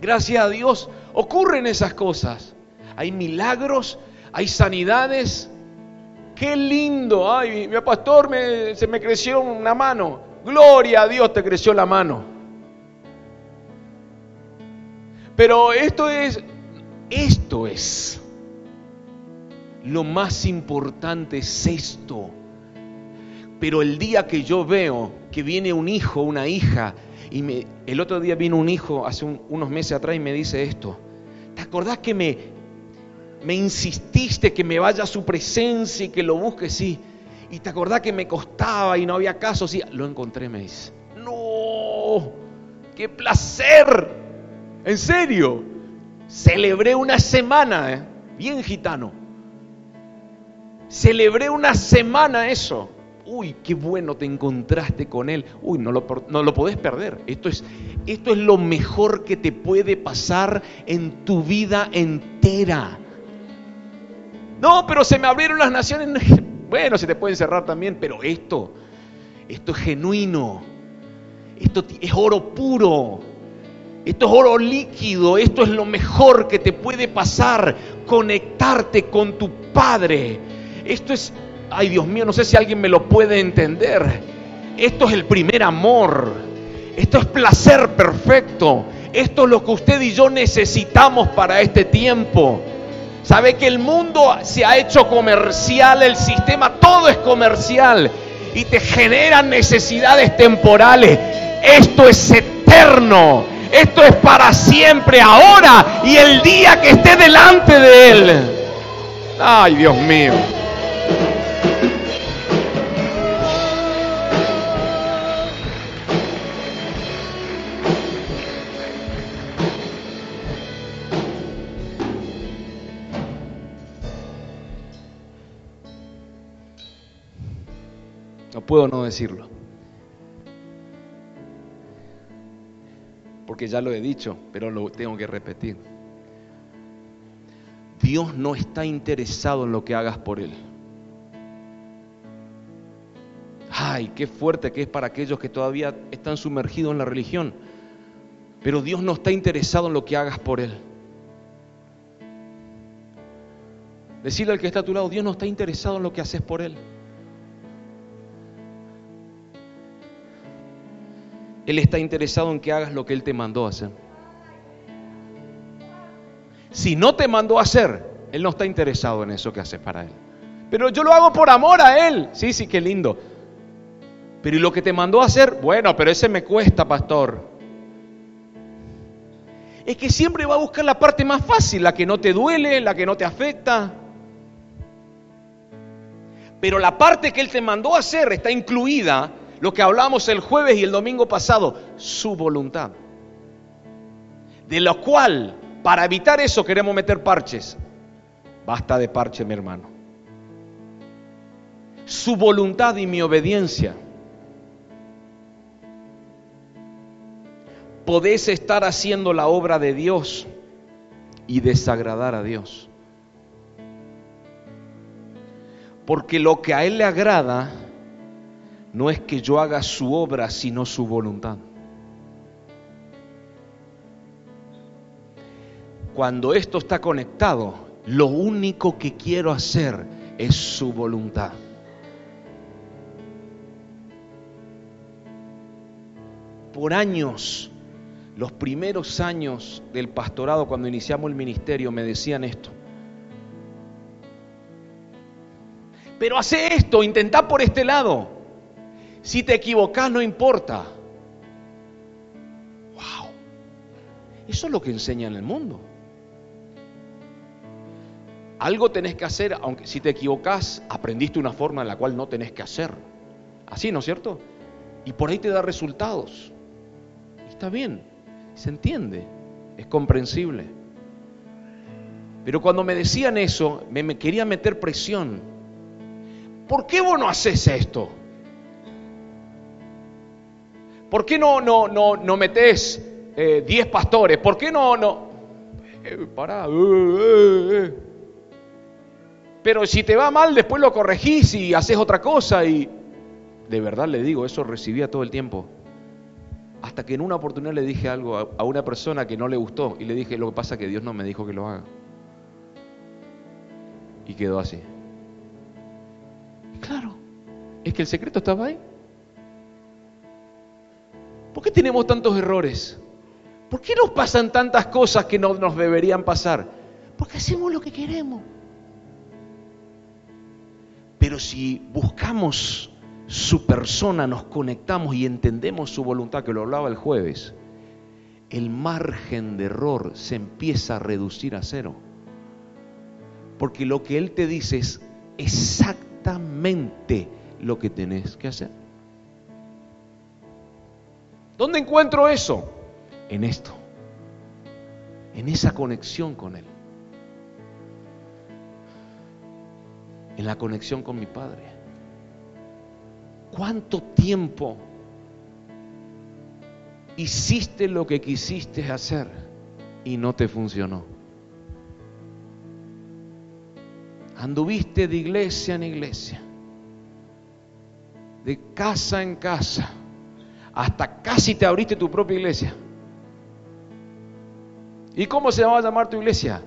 Gracias a Dios ocurren esas cosas. Hay milagros, hay sanidades. Qué lindo. Ay, mi pastor me, se me creció una mano. Gloria a Dios te creció la mano. Pero esto es, esto es. Lo más importante es esto. Pero el día que yo veo que viene un hijo, una hija, y el otro día vino un hijo hace unos meses atrás y me dice esto. ¿Te acordás que me, me insististe que me vaya a su presencia y que lo busque? Sí. Y te acordás que me costaba y no había caso. Sí, lo encontré, me dice. No, qué placer. En serio. Celebré una semana, ¿eh? bien gitano. Celebré una semana eso uy, qué bueno te encontraste con él, uy, no lo, no lo podés perder. Esto es, esto es lo mejor que te puede pasar en tu vida entera. No, pero se me abrieron las naciones. Bueno, se te puede encerrar también, pero esto, esto es genuino. Esto es oro puro. Esto es oro líquido. Esto es lo mejor que te puede pasar. Conectarte con tu Padre. Esto es, ay Dios mío, no sé si alguien me lo puede entender. Esto es el primer amor. Esto es placer perfecto. Esto es lo que usted y yo necesitamos para este tiempo. Sabe que el mundo se ha hecho comercial, el sistema todo es comercial y te generan necesidades temporales. Esto es eterno. Esto es para siempre, ahora y el día que esté delante de Él. Ay, Dios mío. No puedo no decirlo. Porque ya lo he dicho, pero lo tengo que repetir. Dios no está interesado en lo que hagas por Él. Ay, qué fuerte que es para aquellos que todavía están sumergidos en la religión. Pero Dios no está interesado en lo que hagas por Él. Decirle al que está a tu lado, Dios no está interesado en lo que haces por Él. Él está interesado en que hagas lo que Él te mandó a hacer. Si no te mandó a hacer, Él no está interesado en eso que haces para Él. Pero yo lo hago por amor a Él. Sí, sí, qué lindo. Pero ¿y lo que te mandó a hacer? Bueno, pero ese me cuesta, pastor. Es que siempre va a buscar la parte más fácil, la que no te duele, la que no te afecta. Pero la parte que Él te mandó a hacer está incluida lo que hablamos el jueves y el domingo pasado, su voluntad. De lo cual, para evitar eso, queremos meter parches. Basta de parche, mi hermano. Su voluntad y mi obediencia. Podés estar haciendo la obra de Dios y desagradar a Dios. Porque lo que a Él le agrada no es que yo haga su obra, sino su voluntad. Cuando esto está conectado, lo único que quiero hacer es su voluntad. Por años, los primeros años del pastorado, cuando iniciamos el ministerio, me decían esto. Pero hace esto, intenta por este lado. Si te equivocas, no importa. Wow. Eso es lo que enseña en el mundo. Algo tenés que hacer, aunque si te equivocas, aprendiste una forma en la cual no tenés que hacer. Así, ¿no es cierto? Y por ahí te da resultados. Está bien, se entiende, es comprensible. Pero cuando me decían eso, me, me quería meter presión. ¿Por qué vos no haces esto? ¿Por qué no, no, no, no metes 10 eh, pastores? ¿Por qué no, no? Eh, pará. Eh, Pero si te va mal, después lo corregís y haces otra cosa. Y de verdad le digo, eso recibía todo el tiempo. Hasta que en una oportunidad le dije algo a, a una persona que no le gustó. Y le dije, lo que pasa es que Dios no me dijo que lo haga. Y quedó así. Claro, es que el secreto estaba ahí. ¿Por qué tenemos tantos errores? ¿Por qué nos pasan tantas cosas que no nos deberían pasar? Porque hacemos lo que queremos. Pero si buscamos su persona, nos conectamos y entendemos su voluntad, que lo hablaba el jueves, el margen de error se empieza a reducir a cero. Porque lo que Él te dice es exactamente lo que tenés que hacer. ¿Dónde encuentro eso? En esto, en esa conexión con Él, en la conexión con mi Padre. ¿Cuánto tiempo hiciste lo que quisiste hacer y no te funcionó? Anduviste de iglesia en iglesia, de casa en casa, hasta casi te abriste tu propia iglesia. ¿Y cómo se va a llamar tu iglesia?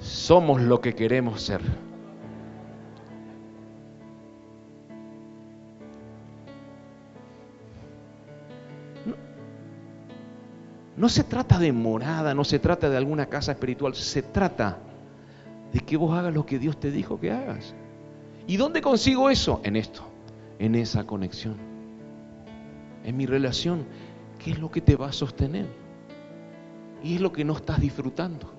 Somos lo que queremos ser. No, se trata de morada, no se trata de alguna casa espiritual, se trata de que vos hagas lo que Dios te dijo que hagas. ¿Y dónde consigo eso? En esto, en esa conexión, en mi relación. ¿Qué es lo que te va a sostener? Y es lo que no estás disfrutando.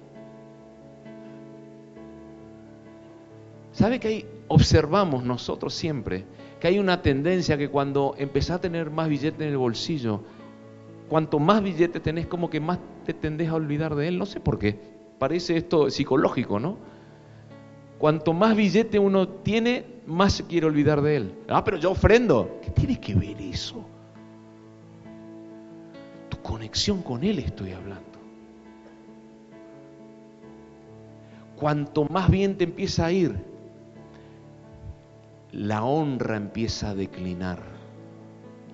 ¿Sabe que ahí observamos nosotros siempre que hay una tendencia que cuando empezás a tener más billetes en el bolsillo, cuanto más billetes tenés, como que más te tendés a olvidar de él? No sé por qué. Parece esto psicológico, ¿no? Cuanto más billete uno tiene, más se quiere olvidar de él. Ah, pero yo ofrendo. ¿Qué tiene que ver eso? Conexión con él estoy hablando. Cuanto más bien te empieza a ir, la honra empieza a declinar.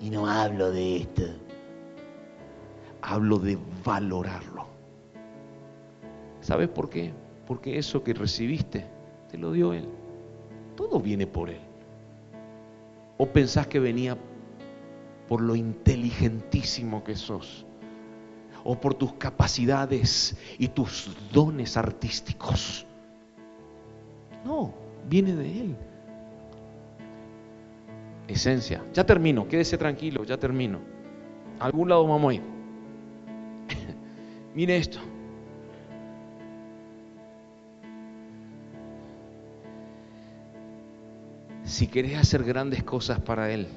Y no hablo de esto, hablo de valorarlo. ¿Sabes por qué? Porque eso que recibiste te lo dio Él. Todo viene por Él. ¿O pensás que venía por lo inteligentísimo que sos? o por tus capacidades y tus dones artísticos. No, viene de Él. Esencia. Ya termino, quédese tranquilo, ya termino. A algún lado vamos a ir. Mire esto. Si querés hacer grandes cosas para Él,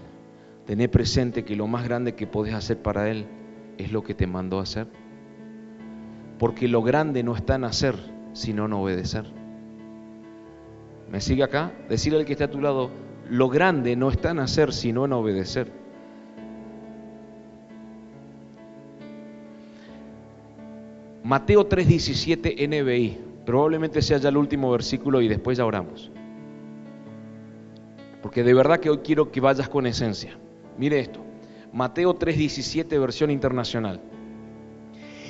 tené presente que lo más grande que podés hacer para Él es lo que te mandó a hacer. Porque lo grande no está en hacer, sino en obedecer. ¿Me sigue acá? Decirle al que está a tu lado, lo grande no está en hacer, sino en obedecer. Mateo 3:17 NBI, probablemente sea ya el último versículo y después ya oramos. Porque de verdad que hoy quiero que vayas con esencia. Mire esto. Mateo 3:17, versión internacional.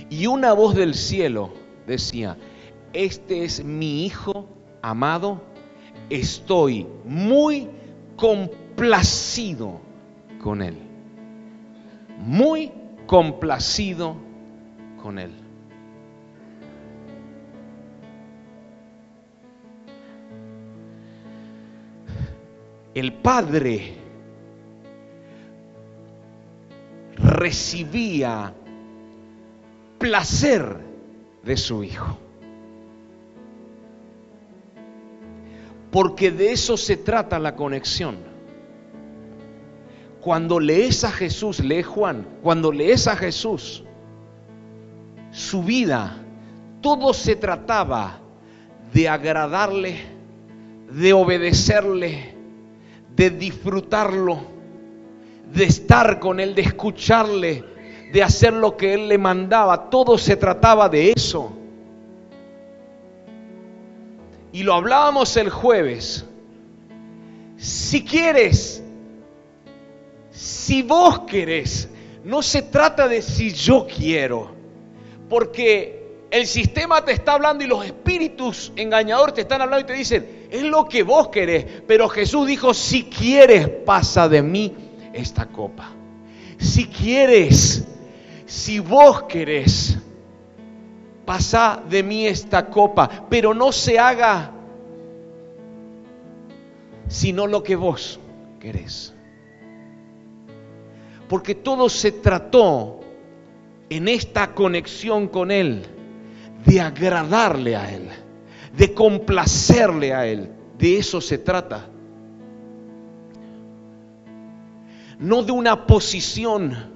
Y una voz del cielo decía, este es mi Hijo amado, estoy muy complacido con Él. Muy complacido con Él. El Padre recibía placer de su Hijo. Porque de eso se trata la conexión. Cuando lees a Jesús, lee Juan, cuando lees a Jesús, su vida, todo se trataba de agradarle, de obedecerle, de disfrutarlo de estar con Él, de escucharle, de hacer lo que Él le mandaba. Todo se trataba de eso. Y lo hablábamos el jueves. Si quieres, si vos querés, no se trata de si yo quiero, porque el sistema te está hablando y los espíritus engañadores te están hablando y te dicen, es lo que vos querés, pero Jesús dijo, si quieres, pasa de mí esta copa. Si quieres, si vos querés, pasa de mí esta copa, pero no se haga sino lo que vos querés. Porque todo se trató en esta conexión con Él, de agradarle a Él, de complacerle a Él. De eso se trata. No de una posición,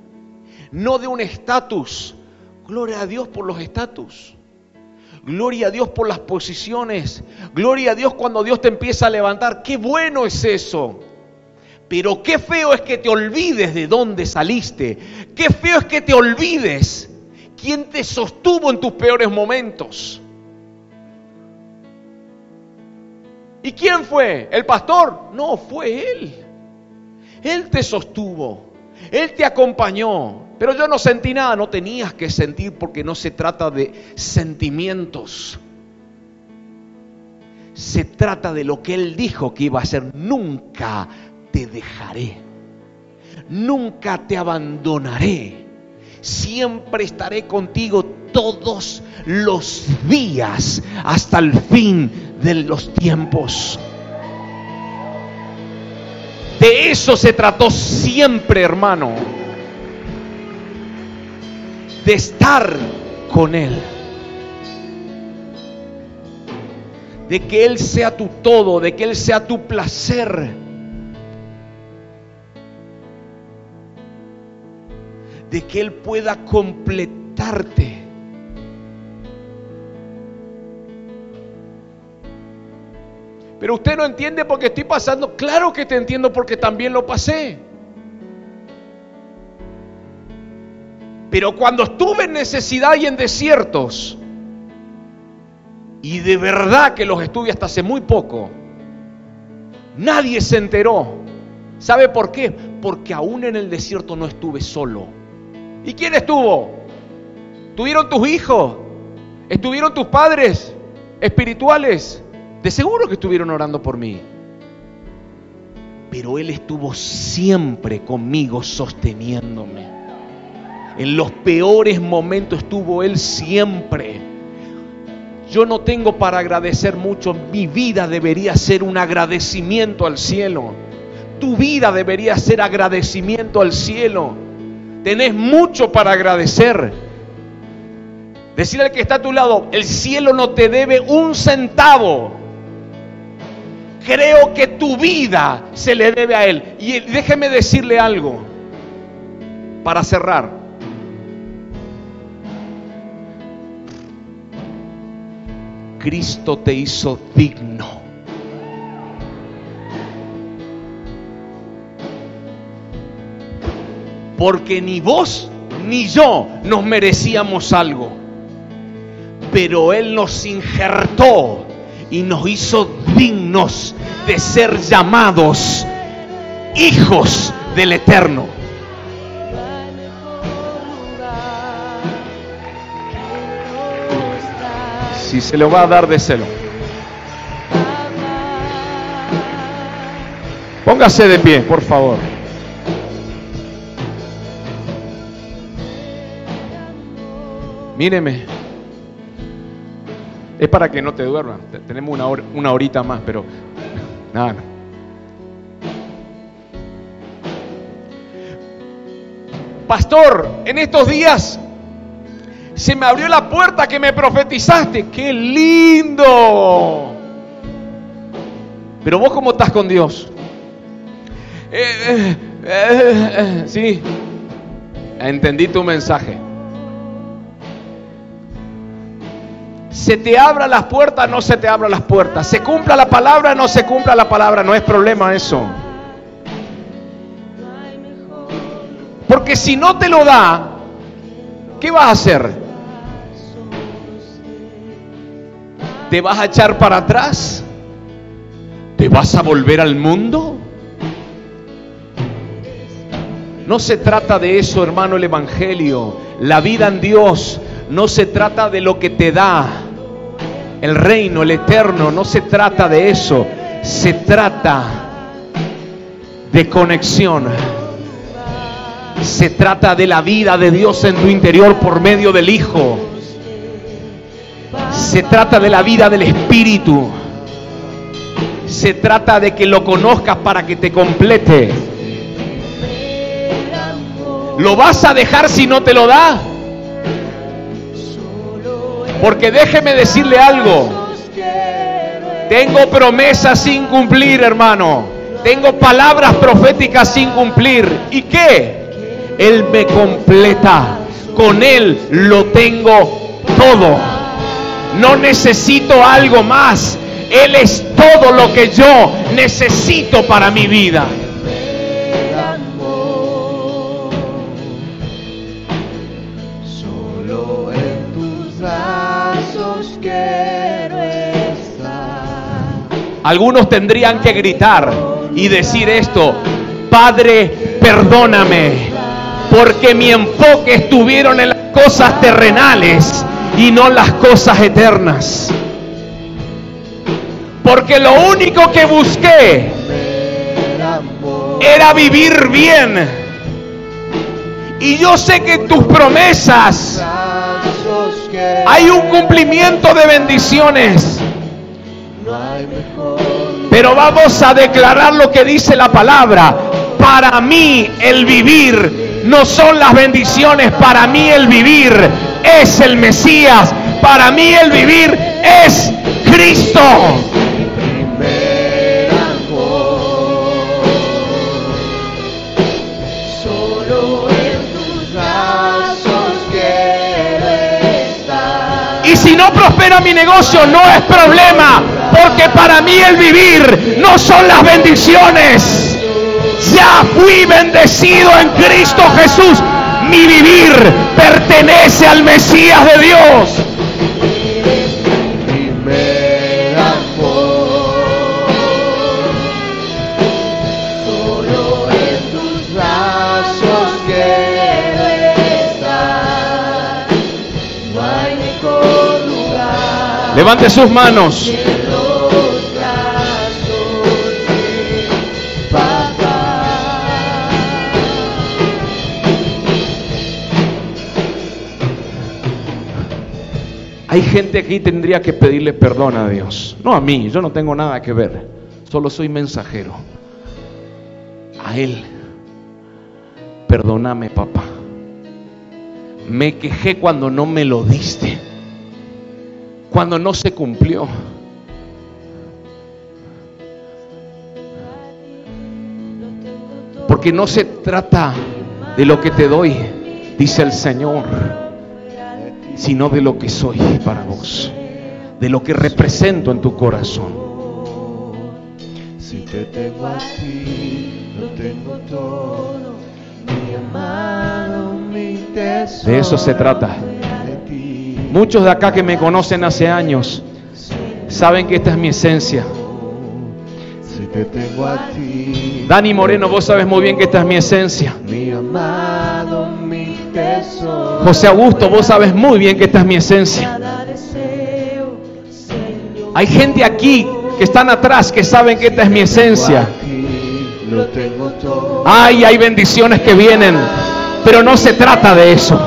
no de un estatus. Gloria a Dios por los estatus. Gloria a Dios por las posiciones. Gloria a Dios cuando Dios te empieza a levantar. Qué bueno es eso. Pero qué feo es que te olvides de dónde saliste. Qué feo es que te olvides quién te sostuvo en tus peores momentos. ¿Y quién fue? ¿El pastor? No, fue él. Él te sostuvo, Él te acompañó, pero yo no sentí nada, no tenías que sentir porque no se trata de sentimientos. Se trata de lo que Él dijo que iba a hacer. Nunca te dejaré. Nunca te abandonaré. Siempre estaré contigo todos los días hasta el fin de los tiempos. De eso se trató siempre, hermano. De estar con Él. De que Él sea tu todo, de que Él sea tu placer. De que Él pueda completarte. Pero usted no entiende porque estoy pasando. Claro que te entiendo porque también lo pasé. Pero cuando estuve en necesidad y en desiertos, y de verdad que los estuve hasta hace muy poco, nadie se enteró. ¿Sabe por qué? Porque aún en el desierto no estuve solo. ¿Y quién estuvo? ¿Tuvieron tus hijos? ¿Estuvieron tus padres espirituales? De seguro que estuvieron orando por mí. Pero Él estuvo siempre conmigo sosteniéndome. En los peores momentos estuvo Él siempre. Yo no tengo para agradecer mucho. Mi vida debería ser un agradecimiento al cielo. Tu vida debería ser agradecimiento al cielo. Tenés mucho para agradecer. Decirle al que está a tu lado, el cielo no te debe un centavo creo que tu vida se le debe a Él. Y déjeme decirle algo para cerrar. Cristo te hizo digno. Porque ni vos ni yo nos merecíamos algo. Pero Él nos injertó y nos hizo dignos de ser llamados hijos del Eterno. Si se lo va a dar de celo. Póngase de pie, por favor. Míreme. Es para que no te duermas. Tenemos una, una horita más, pero nada. Pastor, en estos días se me abrió la puerta que me profetizaste. ¡Qué lindo! Pero vos cómo estás con Dios? Eh, eh, eh, sí, entendí tu mensaje. Se te abra las puertas, no se te abra las puertas. Se cumpla la palabra, no se cumpla la palabra. No es problema eso. Porque si no te lo da, ¿qué vas a hacer? ¿Te vas a echar para atrás? ¿Te vas a volver al mundo? No se trata de eso, hermano, el Evangelio. La vida en Dios no se trata de lo que te da. El reino, el eterno, no se trata de eso. Se trata de conexión. Se trata de la vida de Dios en tu interior por medio del Hijo. Se trata de la vida del Espíritu. Se trata de que lo conozcas para que te complete. ¿Lo vas a dejar si no te lo da? Porque déjeme decirle algo. Tengo promesas sin cumplir, hermano. Tengo palabras proféticas sin cumplir. ¿Y qué? Él me completa. Con Él lo tengo todo. No necesito algo más. Él es todo lo que yo necesito para mi vida. Algunos tendrían que gritar y decir esto, Padre, perdóname, porque mi enfoque estuvieron en las cosas terrenales y no las cosas eternas. Porque lo único que busqué era vivir bien. Y yo sé que tus promesas hay un cumplimiento de bendiciones. Pero vamos a declarar lo que dice la palabra. Para mí el vivir no son las bendiciones, para mí el vivir es el Mesías, para mí el vivir es Cristo. Y si no prospera mi negocio, no es problema, porque para mí el vivir no son las bendiciones. Ya fui bendecido en Cristo Jesús. Mi vivir pertenece al Mesías de Dios. Levante sus manos. Hay gente aquí tendría que pedirle perdón a Dios. No a mí, yo no tengo nada que ver. Solo soy mensajero. A Él. Perdóname, papá. Me quejé cuando no me lo diste cuando no se cumplió. Porque no se trata de lo que te doy, dice el Señor, sino de lo que soy para vos, de lo que represento en tu corazón. Si te tengo a ti, lo tengo todo, mi amado, mi tesoro. De eso se trata. Muchos de acá que me conocen hace años saben que esta es mi esencia. Dani Moreno, vos sabes muy bien que esta es mi esencia. José Augusto, vos sabes muy bien que esta es mi esencia. Hay gente aquí que están atrás que saben que esta es mi esencia. Ay, hay bendiciones que vienen, pero no se trata de eso.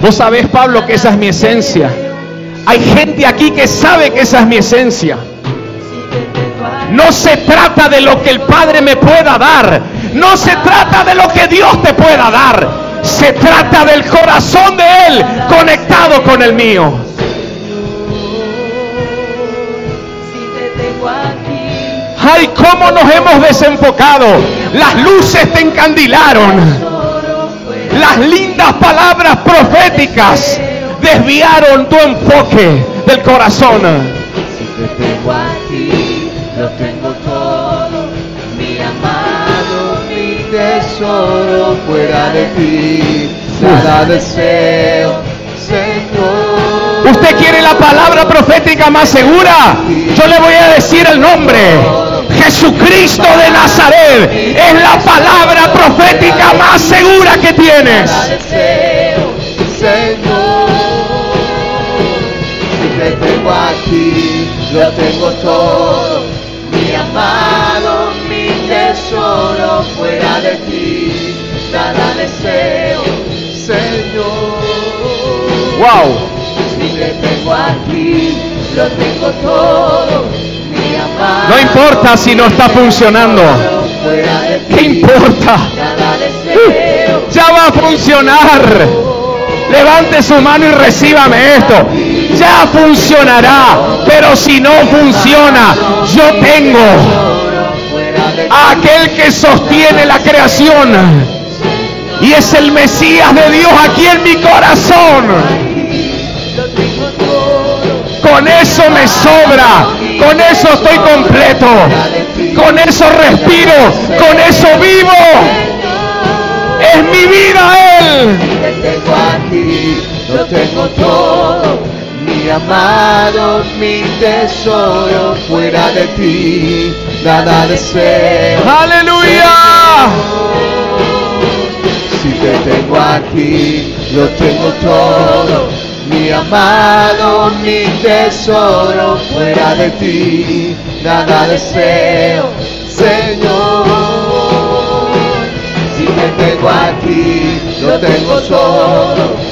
Vos sabés, Pablo, que esa es mi esencia. Hay gente aquí que sabe que esa es mi esencia. No se trata de lo que el Padre me pueda dar. No se trata de lo que Dios te pueda dar. Se trata del corazón de Él conectado con el mío. Ay, cómo nos hemos desenfocado. Las luces te encandilaron. Las lindas palabras proféticas desviaron tu enfoque del corazón. Lo tengo todo, mi amado, mi tesoro, fuera de ti, nada deseo, Señor. ¿Usted quiere la palabra profética más segura? Yo le voy a decir el nombre. Jesucristo de Nazaret es la palabra profética más segura que tienes. Señor, si te tengo aquí, lo tengo todo, mi amado, mi tesoro, fuera de ti, nada deseo, Señor. Wow. Si te tengo aquí, lo tengo todo no importa si no está funcionando. ¿Qué importa? Ya va a funcionar. Levante su mano y recíbame esto. Ya funcionará. Pero si no funciona, yo tengo a aquel que sostiene la creación. Y es el Mesías de Dios aquí en mi corazón. Con eso me sobra. Con eso estoy completo. Con eso respiro. Con eso vivo. Es mi vida Él. Lo tengo todo. Mi amado, mi tesoro, fuera de ti, nada deseo. Aleluya. Si te tengo aquí, lo tengo todo. Mi amado, mi tesoro, fuera de ti, nada deseo, Señor. Si te tengo aquí, lo tengo todo.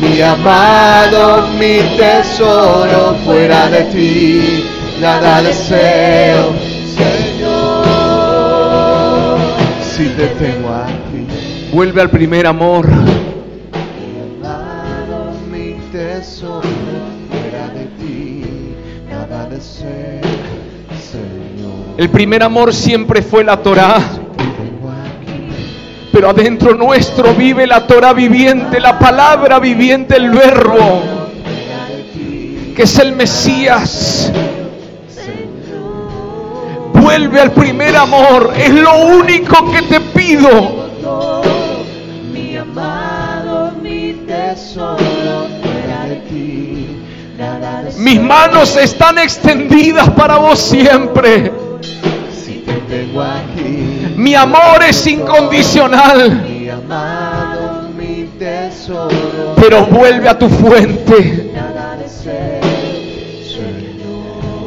Mi amado, mi tesoro, fuera de ti, nada deseo, Señor. Si te tengo aquí. Vuelve al primer amor. Amado, mi tesoro, fuera de ti, nada deseo, Señor. El primer amor siempre fue la Torá. Pero adentro nuestro vive la Torah viviente, la palabra viviente, el verbo, que es el Mesías. Vuelve al primer amor, es lo único que te pido. Mi amado, mi tesoro, fuera de ti. Mis manos están extendidas para vos siempre. Si te tengo aquí, Mi amor es incondicional, pero vuelve a tu fuente.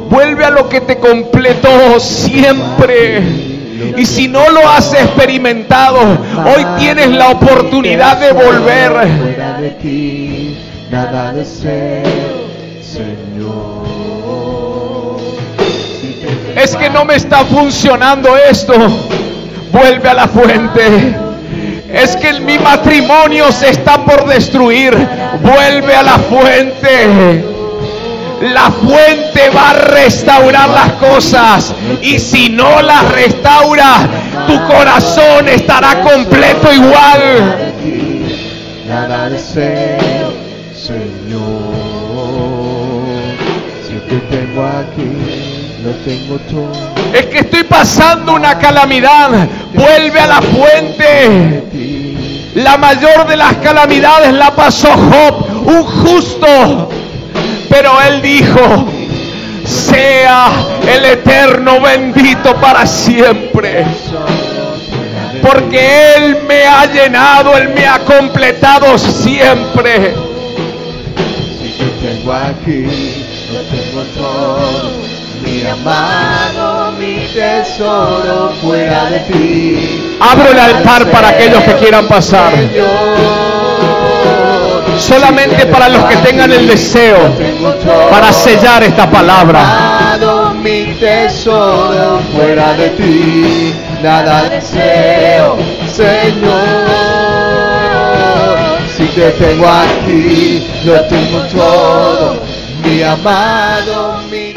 Vuelve a lo que te completó siempre. Y si no lo has experimentado, hoy tienes la oportunidad de volver. De nada deseo, Señor. Es que no me está funcionando esto. Vuelve a la fuente. Es que mi matrimonio se está por destruir. Vuelve a la fuente. La fuente va a restaurar las cosas. Y si no las restaura, tu corazón estará completo igual. nada Señor. Si te tengo aquí, lo tengo todo. Es que estoy pasando una calamidad. Vuelve a la fuente. La mayor de las calamidades la pasó Job, un justo. Pero él dijo, sea el eterno bendito para siempre. Porque Él me ha llenado, Él me ha completado siempre. si te tengo aquí, lo tengo todo. Mi amado, mi tesoro, fuera de ti. Abro el altar para aquellos que quieran pasar. Solamente para los que tengan el deseo para sellar esta palabra. Amado, mi tesoro, fuera de ti, nada deseo, Señor. Si te tengo aquí, lo tengo todo, mi amado, mi